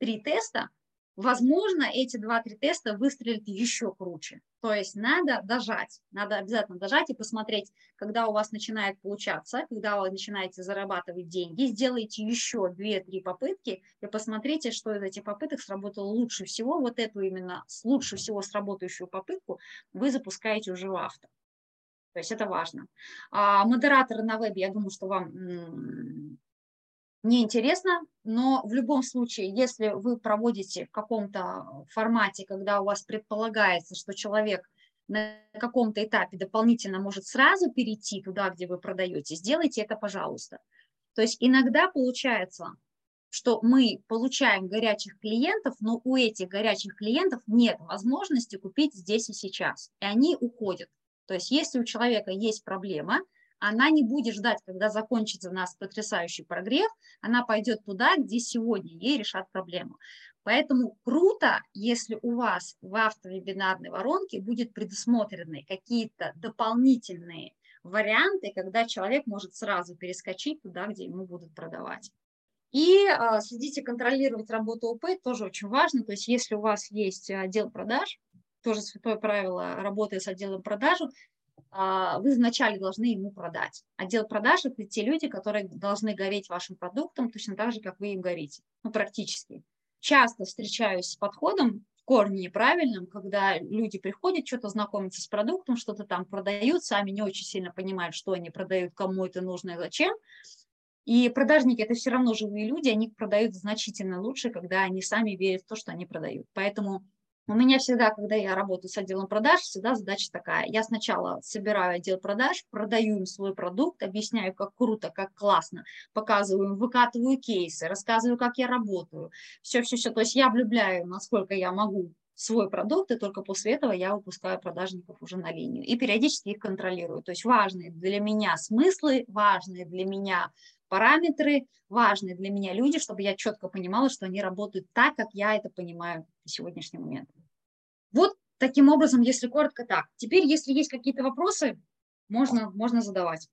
2-3 теста, возможно, эти 2-3 теста выстрелят еще круче. То есть надо дожать, надо обязательно дожать и посмотреть, когда у вас начинает получаться, когда вы начинаете зарабатывать деньги, сделайте еще 2-3 попытки и посмотрите, что из этих попыток сработало лучше всего. Вот эту именно лучше всего сработающую попытку вы запускаете уже в авто. То есть это важно. А модераторы на вебе, я думаю, что вам неинтересно, но в любом случае, если вы проводите в каком-то формате, когда у вас предполагается, что человек на каком-то этапе дополнительно может сразу перейти туда, где вы продаете, сделайте это, пожалуйста. То есть иногда получается, что мы получаем горячих клиентов, но у этих горячих клиентов нет возможности купить здесь и сейчас, и они уходят. То есть если у человека есть проблема, она не будет ждать, когда закончится у нас потрясающий прогрев, она пойдет туда, где сегодня ей решат проблему. Поэтому круто, если у вас в автовебинарной воронке будет предусмотрены какие-то дополнительные варианты, когда человек может сразу перескочить туда, где ему будут продавать. И а, следите, контролировать работу ОП тоже очень важно. То есть если у вас есть отдел продаж, тоже святое правило, работая с отделом продаж, а, вы вначале должны ему продать. Отдел продаж – это те люди, которые должны гореть вашим продуктом точно так же, как вы им горите. Ну, практически часто встречаюсь с подходом в корне неправильным, когда люди приходят, что-то знакомятся с продуктом, что-то там продают, сами не очень сильно понимают, что они продают, кому это нужно и зачем. И продажники – это все равно живые люди, они продают значительно лучше, когда они сами верят в то, что они продают. Поэтому у меня всегда, когда я работаю с отделом продаж, всегда задача такая. Я сначала собираю отдел продаж, продаю им свой продукт, объясняю, как круто, как классно, показываю выкатываю кейсы, рассказываю, как я работаю. Все-все-все. То есть я влюбляю, насколько я могу свой продукт, и только после этого я выпускаю продажников уже на линию. И периодически их контролирую. То есть важные для меня смыслы, важные для меня параметры, важные для меня люди, чтобы я четко понимала, что они работают так, как я это понимаю на сегодняшний момент. Вот таким образом, если коротко так. Теперь, если есть какие-то вопросы, можно, можно задавать.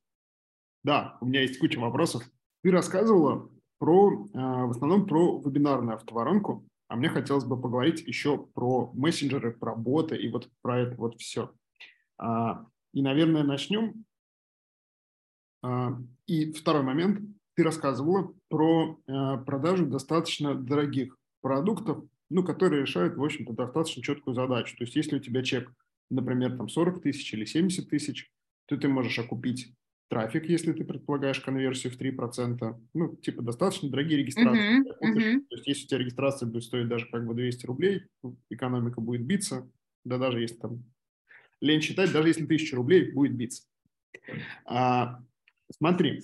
Да, у меня есть куча вопросов. Ты рассказывала про, а, в основном про вебинарную автоворонку, а мне хотелось бы поговорить еще про мессенджеры, про боты и вот про это вот все. А, и, наверное, начнем а, и второй момент. Ты рассказывала про а, продажу достаточно дорогих продуктов, ну, которые решают, в общем-то, достаточно четкую задачу. То есть если у тебя чек, например, там 40 тысяч или 70 тысяч, то ты можешь окупить трафик, если ты предполагаешь конверсию в 3%. Ну, типа, достаточно дорогие регистрации. Uh-huh, uh-huh. То есть если у тебя регистрация будет стоить даже как бы 200 рублей, экономика будет биться, да даже если там лень считать, даже если 1000 рублей будет биться. А, Смотри,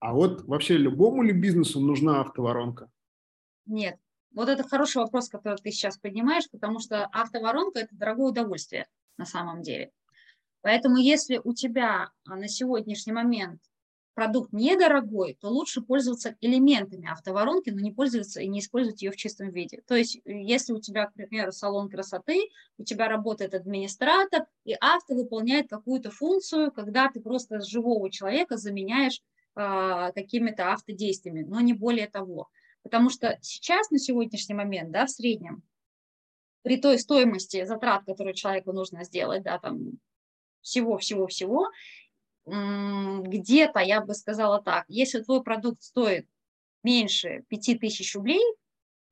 а вот вообще любому ли бизнесу нужна автоворонка? Нет. Вот это хороший вопрос, который ты сейчас поднимаешь, потому что автоворонка – это дорогое удовольствие на самом деле. Поэтому если у тебя на сегодняшний момент продукт недорогой, то лучше пользоваться элементами автоворонки, но не пользоваться и не использовать ее в чистом виде. То есть, э, если у тебя, к примеру, салон красоты, у тебя работает администратор, и авто выполняет какую-то функцию, когда ты просто живого человека заменяешь э, какими-то автодействиями, но не более того. Потому что сейчас, на сегодняшний момент, да, в среднем, при той стоимости затрат, которые человеку нужно сделать, да, там, всего-всего-всего, где-то, я бы сказала так, если твой продукт стоит меньше 5000 рублей,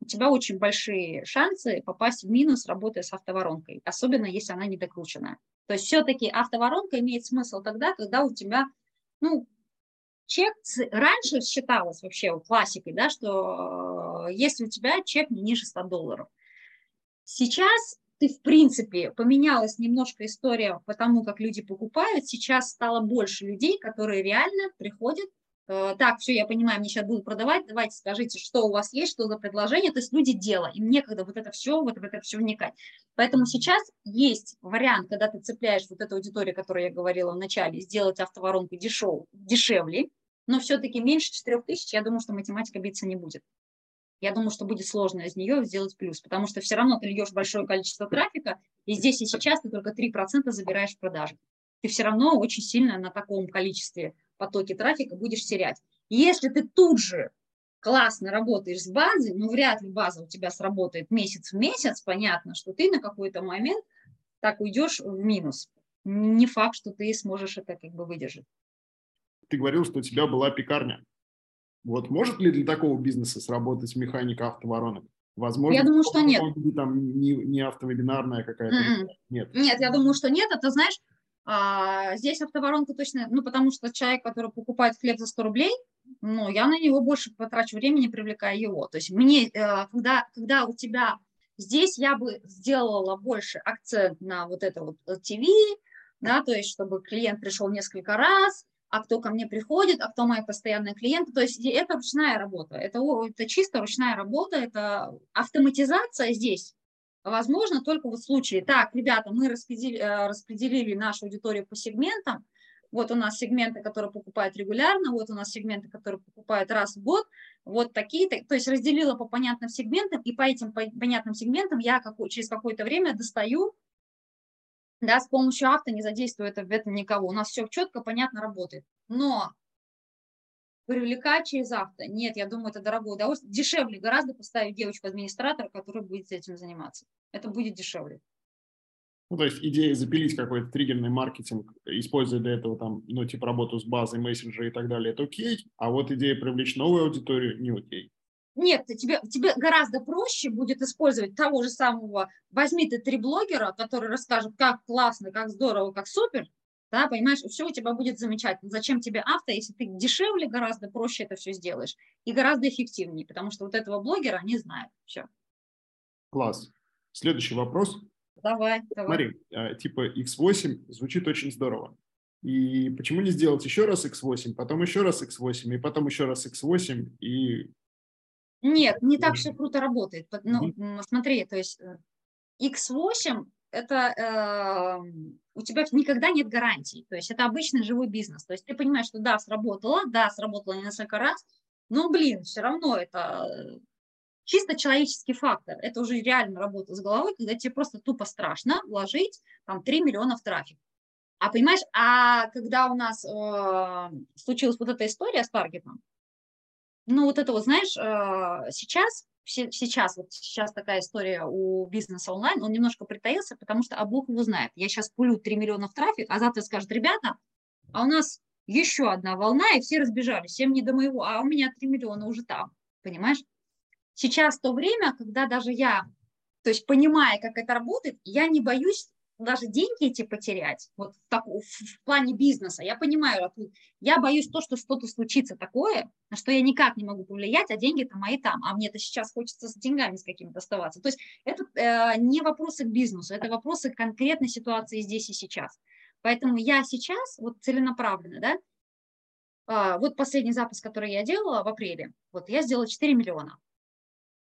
у тебя очень большие шансы попасть в минус, работая с автоворонкой, особенно если она недокрученная. То есть все-таки автоворонка имеет смысл тогда, когда у тебя, ну, чек, раньше считалось вообще классикой, да, что э, если у тебя чек не ниже 100 долларов. Сейчас ты, в принципе, поменялась немножко история по тому, как люди покупают. Сейчас стало больше людей, которые реально приходят, э, так, все, я понимаю, мне сейчас будут продавать, давайте скажите, что у вас есть, что за предложение. То есть люди дело, им некогда вот это все, вот в это все вникать. Поэтому сейчас есть вариант, когда ты цепляешь вот эту аудиторию, о которой я говорила в начале, сделать автоворонку дешев, дешевле, но все-таки меньше 4 тысяч, я думаю, что математика биться не будет я думаю, что будет сложно из нее сделать плюс, потому что все равно ты льешь большое количество трафика, и здесь и сейчас ты только 3% забираешь продажи. Ты все равно очень сильно на таком количестве потоке трафика будешь терять. если ты тут же классно работаешь с базой, ну, вряд ли база у тебя сработает месяц в месяц, понятно, что ты на какой-то момент так уйдешь в минус. Не факт, что ты сможешь это как бы выдержать. Ты говорил, что у тебя была пекарня. Вот может ли для такого бизнеса сработать механика автоворонок? Возможно, я думаю, что нет. Там не, не автовебинарная какая-то. Mm-mm. Нет. Нет, я думаю, что нет. Это знаешь, а, здесь автоворонка точно, ну, потому что человек, который покупает хлеб за 100 рублей, ну, я на него больше потрачу времени, привлекая его. То есть мне, э, когда, когда у тебя здесь я бы сделала больше акцент на вот это вот ТВ, да, то есть чтобы клиент пришел несколько раз, а кто ко мне приходит, а кто мои постоянные клиенты. То есть это ручная работа, это, это чисто ручная работа, это автоматизация здесь возможно только в случае, так, ребята, мы распределили, э, распределили нашу аудиторию по сегментам, вот у нас сегменты, которые покупают регулярно, вот у нас сегменты, которые покупают раз в год, вот такие, то есть разделила по понятным сегментам, и по этим понятным сегментам я как, через какое-то время достаю, да, с помощью авто не задействую это, в этом никого, у нас все четко, понятно работает. Но привлекать через авто, нет, я думаю, это дорогое удовольствие, дешевле гораздо поставить девочку-администратора, которая будет этим заниматься. Это будет дешевле. Ну, то есть идея запилить какой-то триггерный маркетинг, используя для этого там, ну, типа работу с базой, мессенджеры и так далее, это окей, а вот идея привлечь новую аудиторию не окей. Нет, тебе, тебе гораздо проще будет использовать того же самого, возьми ты три блогера, которые расскажут, как классно, как здорово, как супер, да, понимаешь, все у тебя будет замечательно. Зачем тебе авто, если ты дешевле гораздо проще это все сделаешь и гораздо эффективнее, потому что вот этого блогера они знают. Все. Класс. Следующий вопрос. Давай, давай. Смотри, а, типа X8 звучит очень здорово. И почему не сделать еще раз X8, потом еще раз X8, и потом еще раз X8, и... Нет, не так все круто работает. Ну, mm-hmm. смотри, то есть X8 – это э, у тебя никогда нет гарантий. То есть это обычный живой бизнес. То есть ты понимаешь, что да, сработало, да, сработало несколько раз, но, блин, все равно это чисто человеческий фактор. Это уже реально работа с головой, когда тебе просто тупо страшно вложить там 3 миллиона в трафик. А понимаешь, а когда у нас э, случилась вот эта история с таргетом, ну вот это вот, знаешь, э, сейчас, сейчас, вот сейчас такая история у бизнеса онлайн, он немножко притаился, потому что, а Бог его знает, я сейчас пулю 3 миллиона в трафик, а завтра скажут, ребята, а у нас еще одна волна, и все разбежались, всем не до моего, а у меня 3 миллиона уже там, понимаешь? Сейчас то время, когда даже я, то есть понимая, как это работает, я не боюсь даже деньги эти потерять, вот так, в, в плане бизнеса, я понимаю, я боюсь то, что что-то случится такое, на что я никак не могу повлиять, а деньги-то мои там, а мне-то сейчас хочется с деньгами с какими-то оставаться. То есть это э, не вопросы к бизнесу, это вопросы конкретной ситуации здесь и сейчас. Поэтому я сейчас вот целенаправленно, да, э, вот последний запуск, который я делала в апреле, вот я сделала 4 миллиона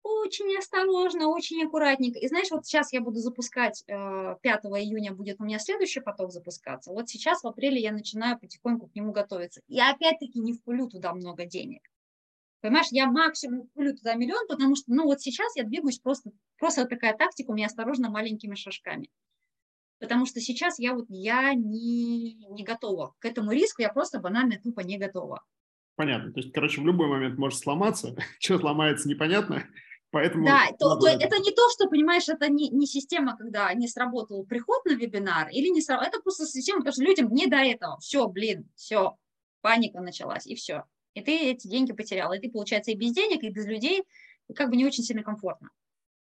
очень осторожно, очень аккуратненько. И знаешь, вот сейчас я буду запускать, 5 э, июня будет у меня следующий поток запускаться. Вот сейчас в апреле я начинаю потихоньку к нему готовиться. И опять-таки не впулю туда много денег. Понимаешь, я максимум впулю туда миллион, потому что, ну вот сейчас я двигаюсь просто, просто такая тактика у меня осторожно маленькими шажками. Потому что сейчас я вот, я не, не готова. К этому риску я просто банально тупо не готова. Понятно. То есть, короче, в любой момент может сломаться. Что сломается, непонятно. Поэтому... Да, то, то, это не то, что, понимаешь, это не, не система, когда не сработал приход на вебинар, или не сработал, это просто система, потому что людям не до этого. Все, блин, все, паника началась, и все. И ты эти деньги потерял. И ты, получается, и без денег, и без людей, и как бы не очень сильно комфортно.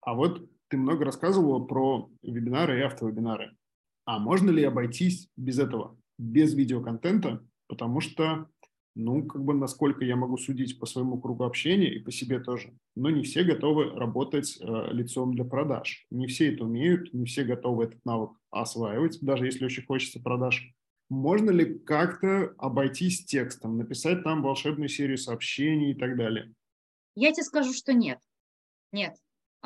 А вот ты много рассказывала про вебинары и автовебинары. А можно ли обойтись без этого, без видеоконтента? Потому что ну, как бы, насколько я могу судить по своему кругу общения и по себе тоже. Но не все готовы работать э, лицом для продаж. Не все это умеют, не все готовы этот навык осваивать, даже если очень хочется продаж. Можно ли как-то обойтись текстом, написать там волшебную серию сообщений и так далее? Я тебе скажу, что нет. Нет.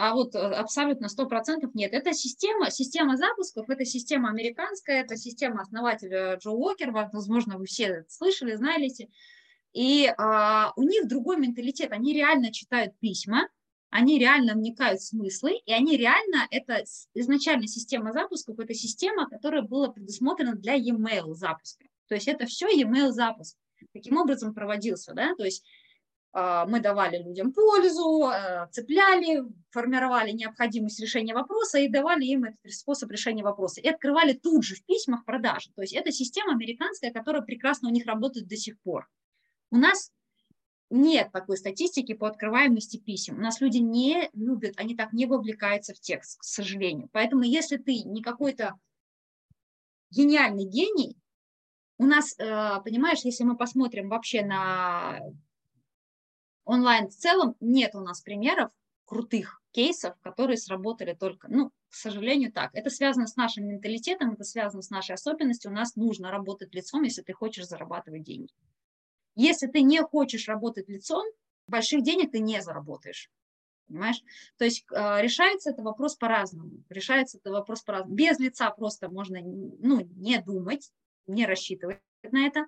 А вот э, абсолютно 100% нет. Это система, система запусков, это система американская, это система основателя Джо Уокер, возможно, вы все слышали, знаете. И а, у них другой менталитет, они реально читают письма, они реально вникают в смыслы, и они реально, это изначально система запусков, это система, которая была предусмотрена для e-mail запуска. То есть это все e-mail запуск. Таким образом проводился, да, то есть мы давали людям пользу, а, цепляли, формировали необходимость решения вопроса и давали им этот способ решения вопроса. И открывали тут же в письмах продажи. То есть это система американская, которая прекрасно у них работает до сих пор. У нас нет такой статистики по открываемости писем. У нас люди не любят, они так не вовлекаются в текст, к сожалению. Поэтому если ты не какой-то гениальный гений, у нас, э, понимаешь, если мы посмотрим вообще на онлайн в целом нет у нас примеров крутых кейсов, которые сработали только, ну, к сожалению, так. Это связано с нашим менталитетом, это связано с нашей особенностью. У нас нужно работать лицом, если ты хочешь зарабатывать деньги. Если ты не хочешь работать лицом, больших денег ты не заработаешь. Понимаешь? То есть э, решается это вопрос по-разному. Решается это вопрос по-разному. Без лица просто можно ну, не думать, не рассчитывать на это.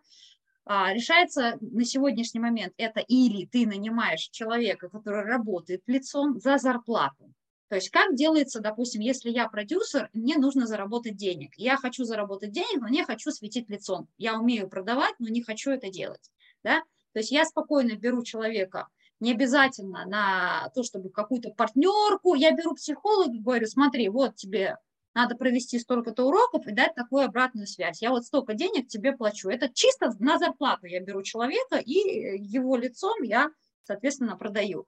А, решается на сегодняшний момент это или ты нанимаешь человека, который работает лицом за зарплату. То есть как делается, допустим, если я продюсер, мне нужно заработать денег. Я хочу заработать денег, но не хочу светить лицом. Я умею продавать, но не хочу это делать. Да? То есть я спокойно беру человека, не обязательно на то, чтобы какую-то партнерку, я беру психолога и говорю, смотри, вот тебе надо провести столько-то уроков и дать такую обратную связь. Я вот столько денег тебе плачу. Это чисто на зарплату я беру человека, и его лицом я, соответственно, продаю.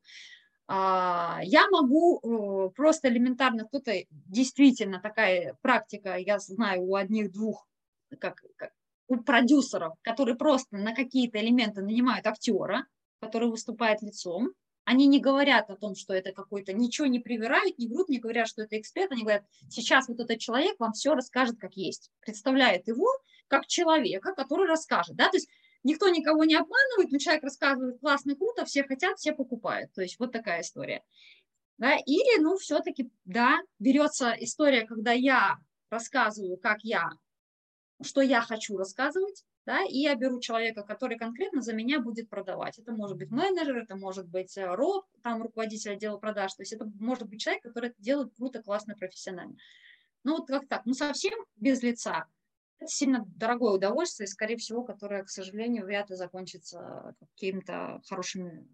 А, я могу э, просто элементарно, кто-то действительно такая практика, я знаю у одних-двух, как, как у продюсеров, которые просто на какие-то элементы нанимают актера, который выступает лицом, они не говорят о том, что это какой-то, ничего не привирают, не врут, не говорят, что это эксперт, они говорят, сейчас вот этот человек вам все расскажет, как есть. Представляет его как человека, который расскажет, да, то есть никто никого не обманывает, но человек рассказывает классно, круто, все хотят, все покупают, то есть вот такая история. Да, или, ну, все-таки, да, берется история, когда я рассказываю, как я, что я хочу рассказывать, да, и я беру человека, который конкретно за меня будет продавать. Это может быть менеджер, это может быть э, роб, там руководитель отдела продаж, то есть это может быть человек, который это делает круто, классно, профессионально. Ну вот как так, ну совсем без лица. Это сильно дорогое удовольствие, скорее всего, которое, к сожалению, вряд ли закончится какими-то хорошими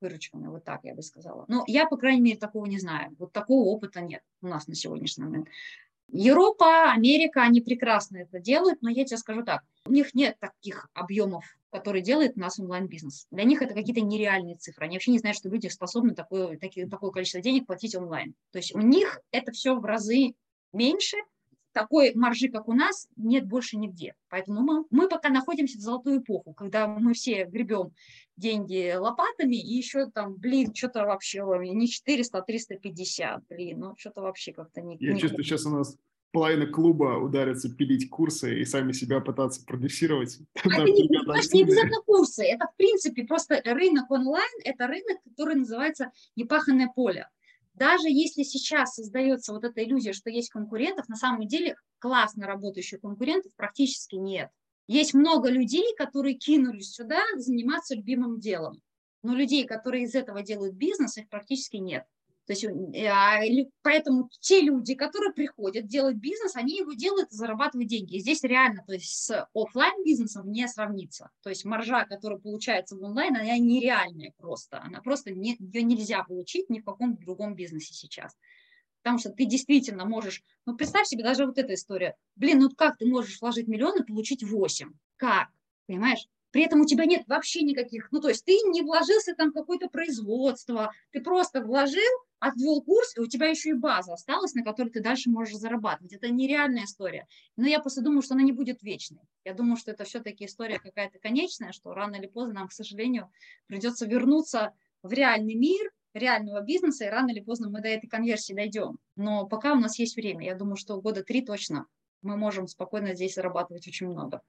выручками, вот так я бы сказала. Но я, по крайней мере, такого не знаю. Вот такого опыта нет у нас на сегодняшний момент. Европа, Америка, они прекрасно это делают, но я тебе скажу так, у них нет таких объемов, которые делает у нас онлайн-бизнес. Для них это какие-то нереальные цифры. Они вообще не знают, что люди способны такое, такое количество денег платить онлайн. То есть у них это все в разы меньше, такой маржи, как у нас, нет больше нигде. Поэтому мы, мы пока находимся в золотую эпоху, когда мы все гребем деньги лопатами, и еще там, блин, что-то вообще не 400, а 350, блин, ну что-то вообще как-то не... Я не чувствую, сейчас у нас половина клуба ударится пилить курсы и сами себя пытаться продюсировать. А это не, не обязательно курсы, это в принципе просто рынок онлайн, это рынок, который называется непаханное поле. Даже если сейчас создается вот эта иллюзия, что есть конкурентов, на самом деле классно работающих конкурентов практически нет. Есть много людей, которые кинулись сюда заниматься любимым делом. Но людей, которые из этого делают бизнес, их практически нет. То есть, э, а, поэтому те люди, которые приходят делать бизнес, они его делают и зарабатывают деньги. И здесь реально, то есть с офлайн бизнесом не сравнится. То есть маржа, которая получается в онлайн, она нереальная просто. Она просто не, ее нельзя получить ни в каком другом бизнесе сейчас. Потому что ты действительно можешь, ну представь себе даже вот эта история. Блин, ну как ты можешь вложить миллион и получить 8? Как? Понимаешь? При этом у тебя нет вообще никаких, ну то есть ты не вложился там в какое-то производство, ты просто вложил, отвел курс, и у тебя еще и база осталась, на которой ты дальше можешь зарабатывать. Это нереальная история. Но я просто думаю, что она не будет вечной. Я думаю, что это все-таки история какая-то конечная, что рано или поздно нам, к сожалению, придется вернуться в реальный мир, реального бизнеса, и рано или поздно мы до этой конверсии дойдем. Но пока у нас есть время, я думаю, что года три точно мы можем спокойно здесь зарабатывать очень много.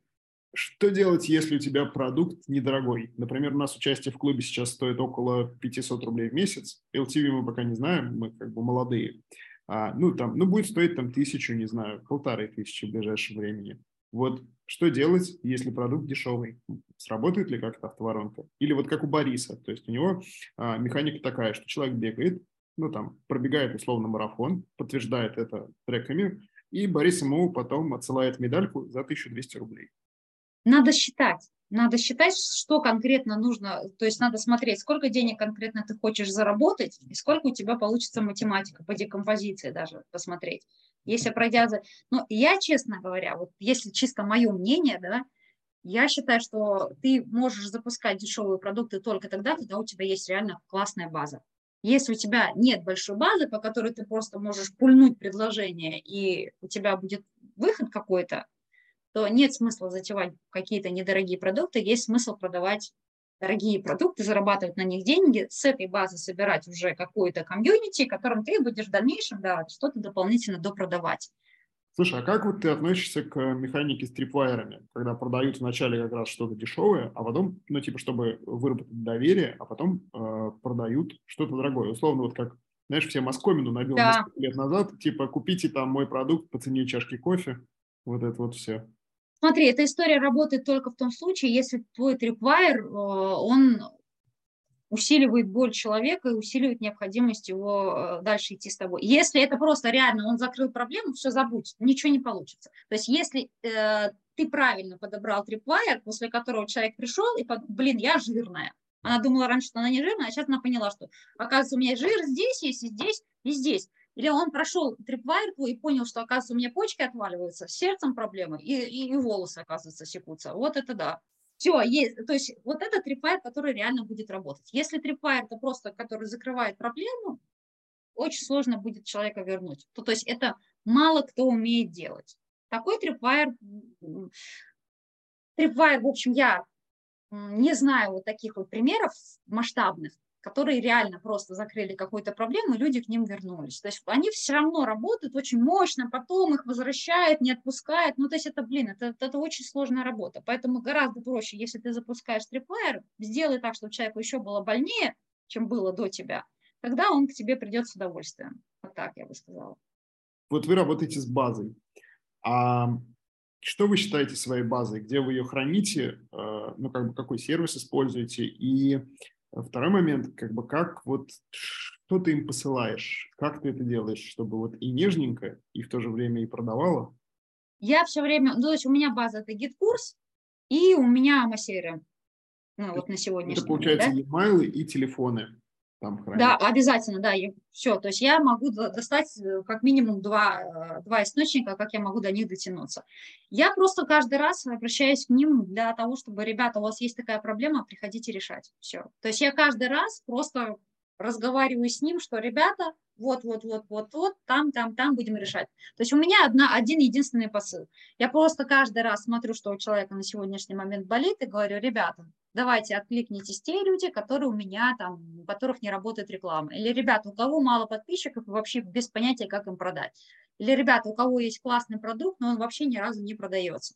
Что делать, если у тебя продукт недорогой? Например, у нас участие в клубе сейчас стоит около 500 рублей в месяц. LTV мы пока не знаем, мы как бы молодые. А, ну, там, ну, будет стоить там тысячу, не знаю, полторы тысячи в ближайшем времени. Вот что делать, если продукт дешевый? Сработает ли как-то автоворонка? Или вот как у Бориса, то есть у него а, механика такая, что человек бегает, ну, там, пробегает условно марафон, подтверждает это треками, и Борис ему потом отсылает медальку за 1200 рублей. Надо считать. Надо считать, что конкретно нужно, то есть надо смотреть, сколько денег конкретно ты хочешь заработать, и сколько у тебя получится математика по декомпозиции даже посмотреть. Если пройдя за... Ну, я, честно говоря, вот если чисто мое мнение, да, я считаю, что ты можешь запускать дешевые продукты только тогда, когда у тебя есть реально классная база. Если у тебя нет большой базы, по которой ты просто можешь пульнуть предложение, и у тебя будет выход какой-то, то нет смысла затевать какие-то недорогие продукты, есть смысл продавать дорогие продукты, зарабатывать на них деньги, с этой базы собирать уже какую-то комьюнити, которым ты будешь в дальнейшем да, что-то дополнительно допродавать. Слушай, а как вот ты относишься к механике с трипвайерами, когда продают вначале как раз что-то дешевое, а потом, ну, типа, чтобы выработать доверие, а потом э, продают что-то дорогое. Условно, вот как, знаешь, все Москомину набил да. несколько лет назад, типа, купите там мой продукт по цене чашки кофе, вот это вот все. Смотри, эта история работает только в том случае, если твой tripwire, э, он усиливает боль человека и усиливает необходимость его э, дальше идти с тобой. Если это просто реально он закрыл проблему, все забудь, ничего не получится. То есть если э, ты правильно подобрал tripwire, после которого человек пришел и, под, блин, я жирная. Она думала раньше, что она не жирная, а сейчас она поняла, что, оказывается, у меня жир здесь есть, и здесь, и здесь. Или он прошел трипвайр и понял, что, оказывается, у меня почки отваливаются, с сердцем проблемы, и, и, и волосы, оказывается, секутся. Вот это да. Все, есть, то есть вот это трипвайр, который реально будет работать. Если трипвайр это просто, который закрывает проблему, очень сложно будет человека вернуть. То, то есть это мало кто умеет делать. Такой трипвайр, трипвайр, в общем, я не знаю вот таких вот примеров масштабных, которые реально просто закрыли какую-то проблему, и люди к ним вернулись. То есть они все равно работают очень мощно, потом их возвращают, не отпускают. Ну, то есть это, блин, это, это очень сложная работа. Поэтому гораздо проще, если ты запускаешь триплеер, сделай так, чтобы человеку еще было больнее, чем было до тебя, тогда он к тебе придет с удовольствием. Вот так я бы сказала. Вот вы работаете с базой. А что вы считаете своей базой? Где вы ее храните? Э, ну, как бы какой сервис используете? И Второй момент, как бы как вот что ты им посылаешь, как ты это делаешь, чтобы вот и нежненько, и в то же время и продавала? Я все время, ну, то есть у меня база это GetCourse, и у меня amoCRM. Ну, вот на сегодняшний Это получается да? e-mail и телефоны там хранится. Да, обязательно, да. все, то есть я могу достать э, как минимум два, э, два источника, как я могу до них дотянуться. Я просто каждый раз обращаюсь к ним для того, чтобы, ребята, у вас есть такая проблема, приходите решать. Все. То есть я каждый раз просто разговариваю с ним, что, ребята, вот, вот, вот, вот, вот, там, там, там будем решать. То есть у меня одна, один единственный посыл. Я просто каждый раз смотрю, что у человека на сегодняшний момент болит, и говорю, ребята, давайте откликнитесь те люди, которые у меня там, у которых не работает реклама. Или, ребята, у кого мало подписчиков и вообще без понятия, как им продать. Или, ребята, у кого есть классный продукт, но он вообще ни разу не продается.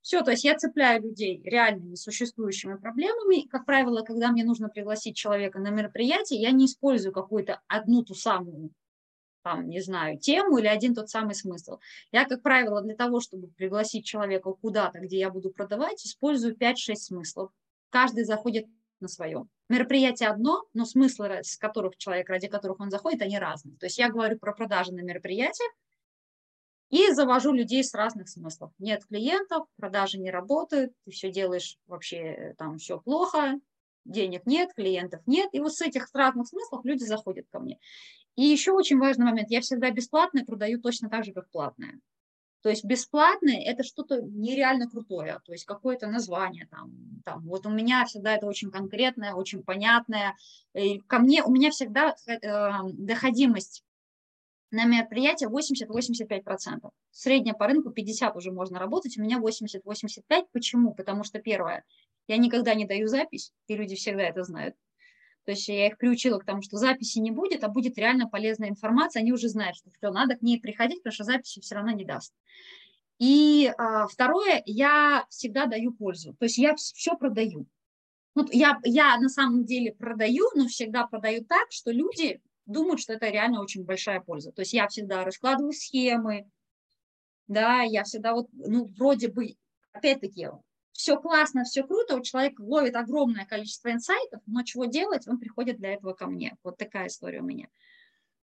Все, то есть я цепляю людей реальными существующими проблемами. Как правило, когда мне нужно пригласить человека на мероприятие, я не использую какую-то одну ту самую там, не знаю, тему или один тот самый смысл. Я, как правило, для того, чтобы пригласить человека куда-то, где я буду продавать, использую 5-6 смыслов каждый заходит на своем. Мероприятие одно, но смыслы, с которых человек, ради которых он заходит, они разные. То есть я говорю про продажи на мероприятиях и завожу людей с разных смыслов. Нет клиентов, продажи не работают, ты все делаешь вообще э, там все плохо, денег нет, клиентов нет. И вот с этих разных смыслов люди заходят ко мне. И еще очень важный момент, я всегда бесплатное продаю точно так же, как платное. То есть бесплатное – это что-то нереально крутое, то есть какое-то название там, там. Вот у меня всегда это очень конкретное, очень понятное. И ко мне, у меня всегда э, доходимость на мероприятие 80-85%. Средняя по рынку 50 уже можно работать, у меня 80-85. Почему? Потому что первое, я никогда не даю запись, и люди всегда это знают. То есть я их приучила к тому, что записи не будет, а будет реально полезная информация. Они уже знают, что все, надо к ней приходить, потому что записи все равно не даст. И а, второе, я всегда даю пользу. То есть я все продаю. Ну, я, я на самом деле продаю, но всегда продаю так, что люди думают, что это реально очень большая польза. То есть я всегда раскладываю схемы, да, я всегда вот, ну, вроде бы, опять-таки, все классно, все круто, у человека ловит огромное количество инсайтов, но чего делать, он приходит для этого ко мне. Вот такая история у меня.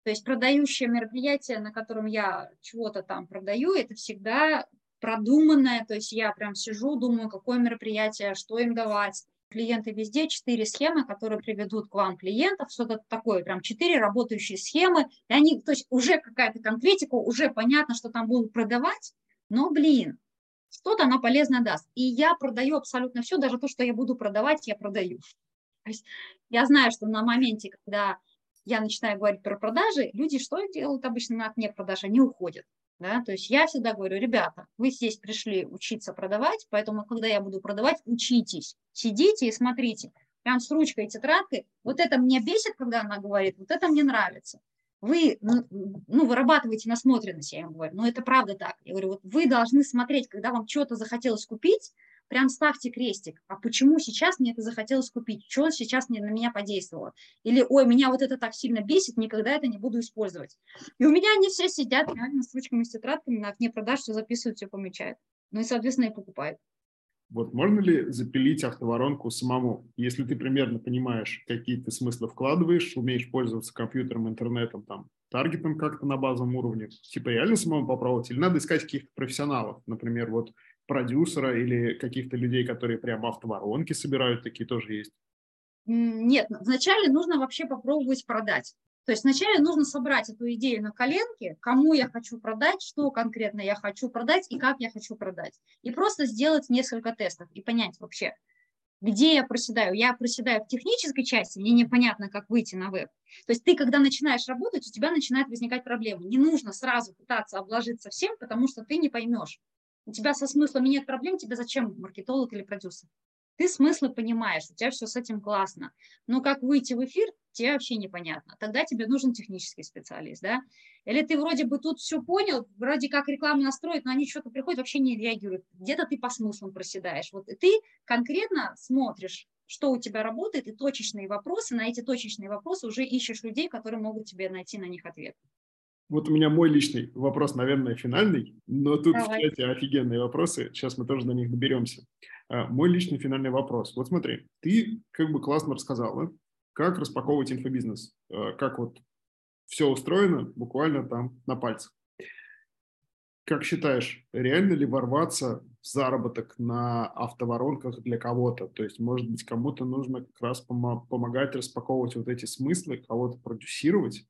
То есть продающее мероприятие, на котором я чего-то там продаю, это всегда продуманное, то есть я прям сижу, думаю, какое мероприятие, что им давать. Клиенты везде, четыре схемы, которые приведут к вам клиентов, что-то такое, прям четыре работающие схемы, и они, то есть уже какая-то конкретика, уже понятно, что там будут продавать, но, блин, что-то она полезно даст. И я продаю абсолютно все, даже то, что я буду продавать, я продаю. То есть я знаю, что на моменте, когда я начинаю говорить про продажи, люди что делают обычно на окне продаж? Они уходят. Да? То есть я всегда говорю, ребята, вы здесь пришли учиться продавать, поэтому, когда я буду продавать, учитесь, сидите и смотрите, прям с ручкой и тетрадкой, вот это мне бесит, когда она говорит, вот это мне нравится вы ну, вырабатываете насмотренность, я им говорю, но это правда так. Я говорю, вот вы должны смотреть, когда вам что-то захотелось купить, прям ставьте крестик. А почему сейчас мне это захотелось купить? Что сейчас мне, на меня подействовало? Или, ой, меня вот это так сильно бесит, никогда это не буду использовать. И у меня они все сидят реально с ручками, с тетрадками на окне продаж, все записывают, все помечают. Ну и, соответственно, и покупают. Вот можно ли запилить автоворонку самому, если ты примерно понимаешь, какие ты смыслы вкладываешь, умеешь пользоваться компьютером, интернетом, там, таргетом как-то на базовом уровне? Типа реально самому попробовать? Или надо искать каких-то профессионалов, например, вот продюсера или каких-то людей, которые прямо автоворонки собирают, такие тоже есть? Нет, вначале нужно вообще попробовать продать. То есть вначале нужно собрать эту идею на коленке, кому я хочу продать, что конкретно я хочу продать и как я хочу продать. И просто сделать несколько тестов и понять вообще, где я проседаю. Я проседаю в технической части, мне непонятно, как выйти на веб. То есть ты, когда начинаешь работать, у тебя начинают возникать проблемы. Не нужно сразу пытаться обложиться всем, потому что ты не поймешь. У тебя со смыслами нет проблем, тебе зачем маркетолог или продюсер? Ты смыслы понимаешь, у тебя все с этим классно. Но как выйти в эфир, тебе вообще непонятно. Тогда тебе нужен технический специалист, да? Или ты вроде бы тут все понял, вроде как рекламу настроить, но они что-то приходят, вообще не реагируют. Где-то ты по смыслам проседаешь. Вот и ты конкретно смотришь, что у тебя работает, и точечные вопросы, на эти точечные вопросы уже ищешь людей, которые могут тебе найти на них ответ. Вот у меня мой личный вопрос, наверное, финальный, но тут Давай. в чате офигенные вопросы, сейчас мы тоже до них доберемся. А, мой личный финальный вопрос. Вот смотри, ты как бы классно рассказала, как распаковывать инфобизнес, а, как вот все устроено буквально там на пальцах. Как считаешь, реально ли ворваться в заработок на автоворонках для кого-то? То есть, может быть, кому-то нужно как раз пом- помогать распаковывать вот эти смыслы, кого-то продюсировать?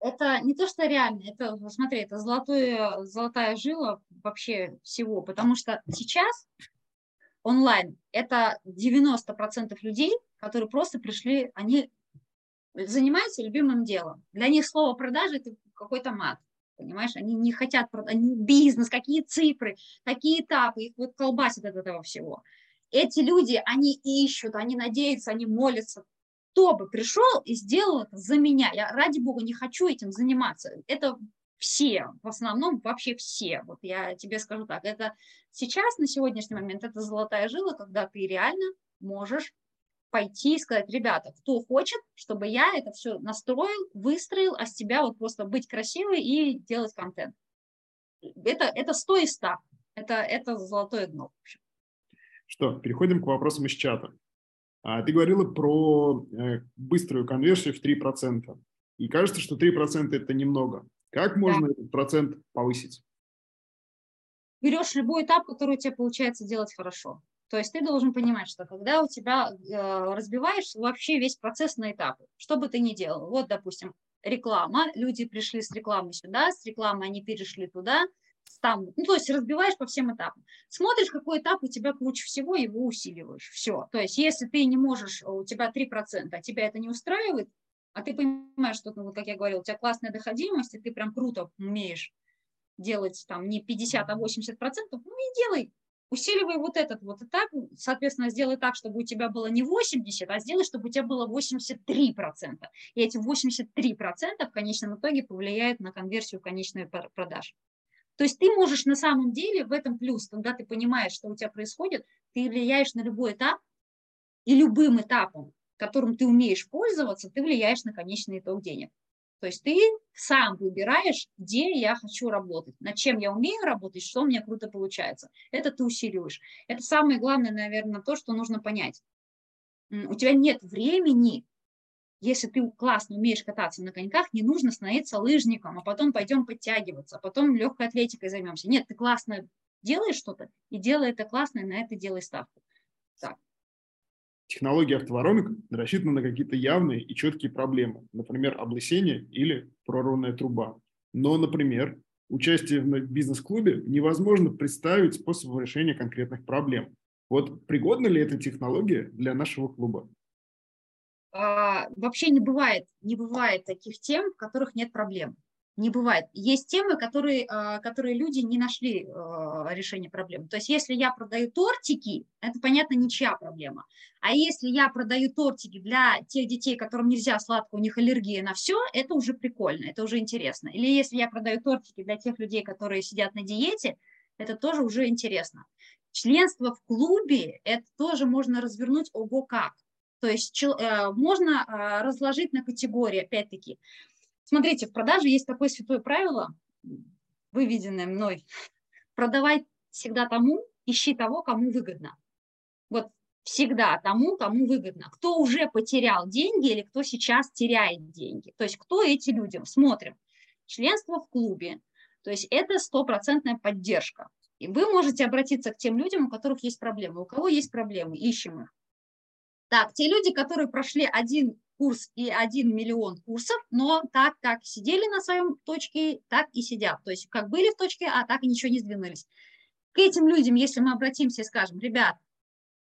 Это не то, что реально, это, смотри, это золотое, золотая жила вообще всего, потому что сейчас онлайн это 90% людей, которые просто пришли, они занимаются любимым делом. Для них слово продажи – это какой-то мат. Понимаешь, они не хотят продать, бизнес, какие цифры, какие этапы, их вот колбасит от этого всего. Эти люди, они ищут, они надеются, они молятся. Кто бы пришел и сделал это за меня? Я, ради бога, не хочу этим заниматься. Это все, в основном вообще все. Вот я тебе скажу так, это сейчас, на сегодняшний момент, это золотая жила, когда ты реально можешь пойти и сказать, ребята, кто хочет, чтобы я это все настроил, выстроил, а с тебя вот просто быть красивой и делать контент. Это, это 100 из 100. Это, это золотое дно. Что, переходим к вопросам из чата. А, ты говорила про э, быструю конверсию в 3%. И кажется, что 3% это немного. Как можно да. этот процент повысить? Берешь любой этап, который у тебя получается делать хорошо. То есть ты должен понимать, что когда у тебя э, разбиваешь вообще весь процесс на этапы, что бы ты ни делал. Вот, допустим, реклама, люди пришли с рекламы сюда, с рекламы они перешли туда, там, ну, то есть разбиваешь по всем этапам. Смотришь, какой этап у тебя круче всего, его усиливаешь. Все. То есть если ты не можешь, у тебя 3%, а тебя это не устраивает, а ты понимаешь, что, ну, как я говорила, у тебя классная доходимость, и ты прям круто умеешь делать там не 50, а 80 процентов, ну и делай, усиливай вот этот вот этап, соответственно, сделай так, чтобы у тебя было не 80, а сделай, чтобы у тебя было 83 процента. И эти 83 процента в конечном итоге повлияют на конверсию конечной продаж. То есть ты можешь на самом деле в этом плюс, когда ты понимаешь, что у тебя происходит, ты влияешь на любой этап, и любым этапом которым ты умеешь пользоваться, ты влияешь на конечный итог денег. То есть ты сам выбираешь, где я хочу работать, над чем я умею работать, что у меня круто получается. Это ты усиливаешь. Это самое главное, наверное, то, что нужно понять. У тебя нет времени, если ты классно умеешь кататься на коньках, не нужно становиться лыжником, а потом пойдем подтягиваться, а потом легкой атлетикой займемся. Нет, ты классно делаешь что-то, и делай это классно, и на это делай ставку. Так технология автоворонок рассчитана на какие-то явные и четкие проблемы, например, облысение или прорванная труба. Но, например, участие в бизнес-клубе невозможно представить способ решения конкретных проблем. Вот пригодна ли эта технология для нашего клуба? А, вообще не бывает, не бывает таких тем, в которых нет проблем не бывает. Есть темы, которые, а, которые люди не нашли а, решения проблем. То есть если я продаю тортики, это, понятно, ничья проблема. А если я продаю тортики для тех детей, которым нельзя сладко, у них аллергия на все, это уже прикольно, это уже интересно. Или если я продаю тортики для тех людей, которые сидят на диете, это тоже уже интересно. Членство в клубе, это тоже можно развернуть ого как. То есть э, можно а, разложить на категории, опять-таки, Смотрите, в продаже есть такое святое правило, выведенное мной. Продавай всегда тому, ищи того, кому выгодно. Вот всегда тому, кому выгодно. Кто уже потерял деньги или кто сейчас теряет деньги. То есть кто эти люди? Смотрим. Членство в клубе. То есть это стопроцентная поддержка. И вы можете обратиться к тем людям, у которых есть проблемы. У кого есть проблемы, ищем их. Так, те люди, которые прошли один курс и один миллион курсов, но так как сидели на своем точке, так и сидят. То есть как были в точке, а так и ничего не сдвинулись. К этим людям, если мы обратимся и скажем, ребят,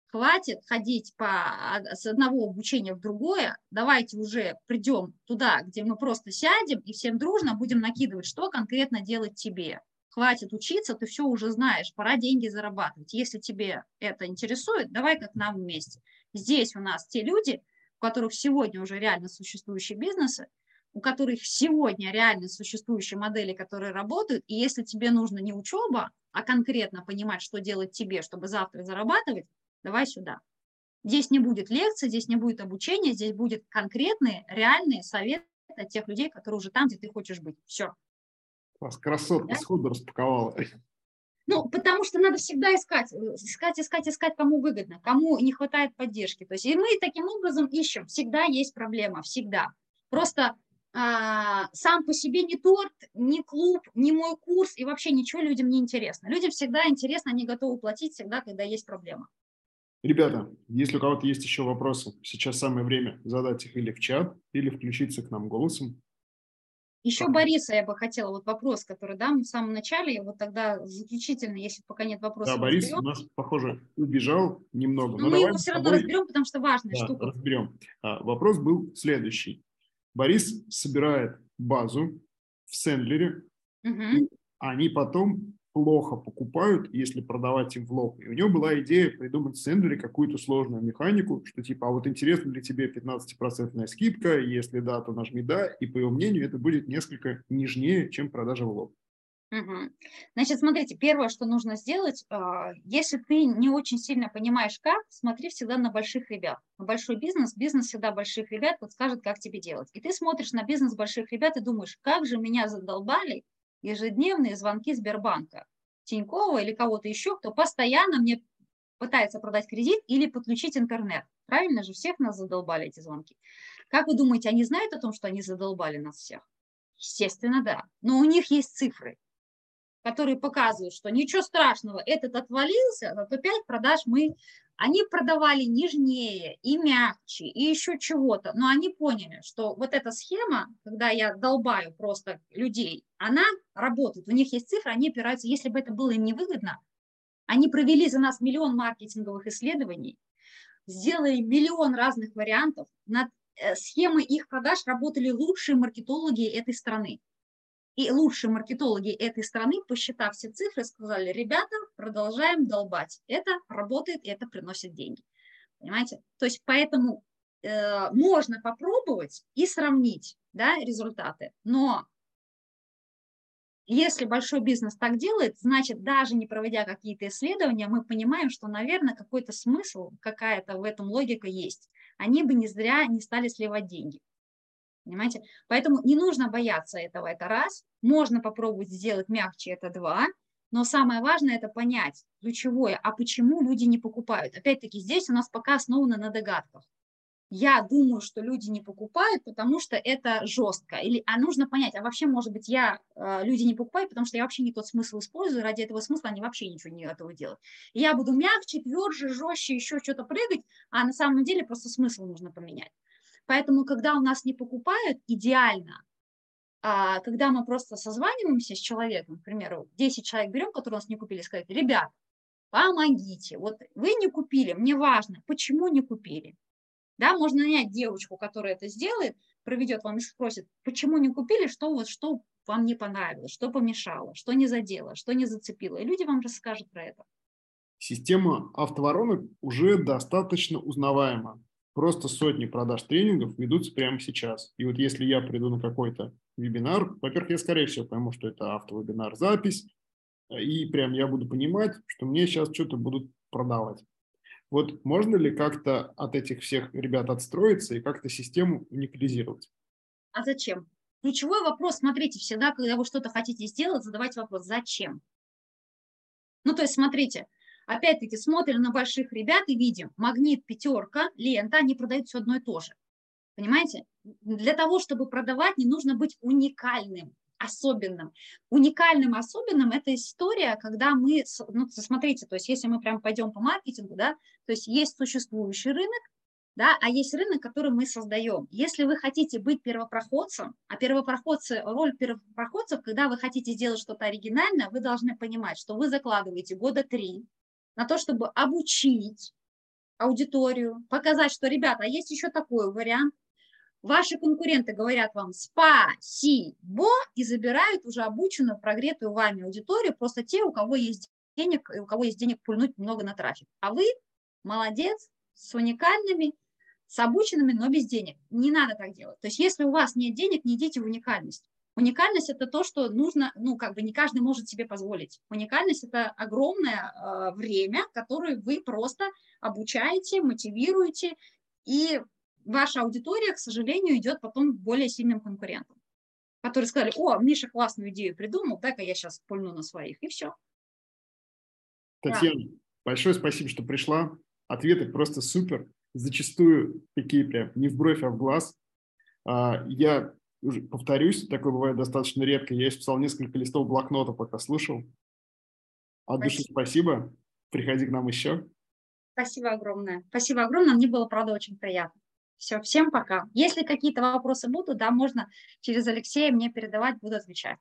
хватит ходить по, а, с одного обучения в другое, давайте уже придем туда, где мы просто сядем и всем дружно будем накидывать, что конкретно делать тебе. Хватит учиться, ты все уже знаешь, пора деньги зарабатывать. Если тебе это интересует, давай как нам вместе. Здесь у нас те люди, у которых сегодня уже реально существующие бизнесы, у которых сегодня реально существующие модели, которые работают, и если тебе нужно не учеба, а конкретно понимать, что делать тебе, чтобы завтра зарабатывать, давай сюда. Здесь не будет лекций, здесь не будет обучения, здесь будет конкретные, реальные советы от тех людей, которые уже там, где ты хочешь быть. Все. Вас красотка да? сходу распаковала. Ну, потому что надо всегда искать, искать, искать, искать, кому выгодно, кому не хватает поддержки. То есть и мы таким образом ищем. Всегда есть проблема, всегда. Просто а, сам по себе не торт, не клуб, не мой курс, и вообще ничего людям не интересно. Людям всегда интересно, они готовы платить всегда, когда есть проблема. Ребята, если у кого-то есть еще вопросы, сейчас самое время задать их или в чат, или включиться к нам голосом. Еще. Бориса я бы хотела, вот вопрос, который дам в самом начале, вот тогда заключительно, если пока нет вопросов. Да, Борис разберем. у нас, похоже, убежал немного. Но, но мы его все равно разберем, потому что важная да, штука. разберем. А, вопрос был следующий. Борис собирает базу в Сендлере, угу. они потом плохо покупают, если продавать им в лоб. И у него была идея придумать в Сендере какую-то сложную механику, что типа, а вот интересна ли тебе 15% скидка, если да, то нажми да, и по его мнению это будет несколько нежнее, чем продажа в лоб. Значит, смотрите, первое, что нужно сделать, а, если ты не очень сильно понимаешь как, смотри всегда на больших ребят. Большой бизнес, бизнес всегда больших ребят подскажет, как тебе делать. И ты смотришь на бизнес больших ребят и думаешь, как же меня задолбали ежедневные звонки Сбербанка, Тинькова или кого-то еще, кто постоянно мне пытается продать кредит или подключить интернет. Правильно же, всех нас задолбали эти звонки. Как вы думаете, они знают о том, что они задолбали нас всех? Естественно, да. Но у них есть цифры, которые показывают, что ничего страшного, этот отвалился, зато 5 продаж мы они продавали нежнее и мягче, и еще чего-то, но они поняли, что вот эта схема, когда я долбаю просто людей, она работает, у них есть цифры, они опираются, если бы это было им невыгодно, они провели за нас миллион маркетинговых исследований, сделали миллион разных вариантов, над э, схемой их продаж работали лучшие маркетологи этой страны. И лучшие маркетологи этой страны, посчитав все цифры, сказали, ребята, продолжаем долбать. Это работает, это приносит деньги. Понимаете? То есть поэтому э, можно попробовать и сравнить да, результаты. Но если большой бизнес так делает, значит, даже не проводя какие-то исследования, мы понимаем, что, наверное, какой-то смысл, какая-то в этом логика есть. Они бы не зря не стали сливать деньги. Понимаете? Поэтому не нужно бояться этого, это раз. Можно попробовать сделать мягче, это два. Но самое важное это понять, ключевое, а почему люди не покупают. Опять-таки здесь у нас пока основано на догадках. Я думаю, что люди не покупают, потому что это жестко. Или, а нужно понять, а вообще, может быть, я, э, люди не покупают, потому что я вообще не тот смысл использую, ради этого смысла они вообще ничего не готовы делать. я буду мягче, тверже, жестче, еще что-то прыгать, а на самом деле просто смысл нужно поменять. Поэтому, когда у нас не покупают, идеально, а когда мы просто созваниваемся с человеком, к примеру, 10 человек берем, которые у нас не купили, сказать, ребят, помогите, вот вы не купили, мне важно, почему не купили. Да, можно нанять девочку, которая это сделает, проведет вам и спросит, почему не купили, что вот, что вам не понравилось, что помешало, что не задело, что не зацепило. И люди вам расскажут про это. Система автоворонок уже достаточно узнаваема просто сотни продаж тренингов ведутся прямо сейчас. И вот если я приду на какой-то вебинар, во-первых, я, скорее всего, пойму, что это автовебинар, запись, и прям я буду понимать, что мне сейчас что-то будут продавать. Вот можно ли как-то от этих всех ребят отстроиться и как-то систему уникализировать? А зачем? Ключевой вопрос, смотрите, всегда, когда вы что-то хотите сделать, задавайте вопрос, зачем? Ну, то есть, смотрите, опять-таки смотрим на больших ребят и видим, магнит, пятерка, лента, они продают все одно и то же. Понимаете? Для того, чтобы продавать, не нужно быть уникальным, особенным. Уникальным, особенным – это история, когда мы, ну, смотрите, то есть если мы прям пойдем по маркетингу, да, то есть есть существующий рынок, да, а есть рынок, который мы создаем. Если вы хотите быть первопроходцем, а первопроходцы, роль первопроходцев, когда вы хотите сделать что-то оригинальное, вы должны понимать, что вы закладываете года три на то, чтобы обучить аудиторию, показать, что, ребята, а есть еще такой вариант. Ваши конкуренты говорят вам спасибо и забирают уже обученную, прогретую вами аудиторию, просто те, у кого есть денег, у кого есть денег пульнуть много на трафик. А вы молодец, с уникальными с обученными, но без денег. Не надо так делать. То есть если у вас нет денег, не идите в уникальность. Уникальность – это то, что нужно, ну, как бы не каждый может себе позволить. Уникальность – это огромное э, время, которое вы просто обучаете, мотивируете, и ваша аудитория, к сожалению, идет потом к более сильным конкурентам, которые сказали, о, Миша классную идею придумал, дай-ка я сейчас пульну на своих, и все. Татьяна, да. большое спасибо, что пришла. Ответы просто супер зачастую такие прям не в бровь, а в глаз. А, я повторюсь, такое бывает достаточно редко. Я исписал несколько листов блокнота, пока слушал. От души спасибо. Приходи к нам еще. Спасибо огромное. Спасибо огромное. Мне было, правда, очень приятно. Все, всем пока. Если какие-то вопросы будут, да, можно через Алексея мне передавать, буду отвечать.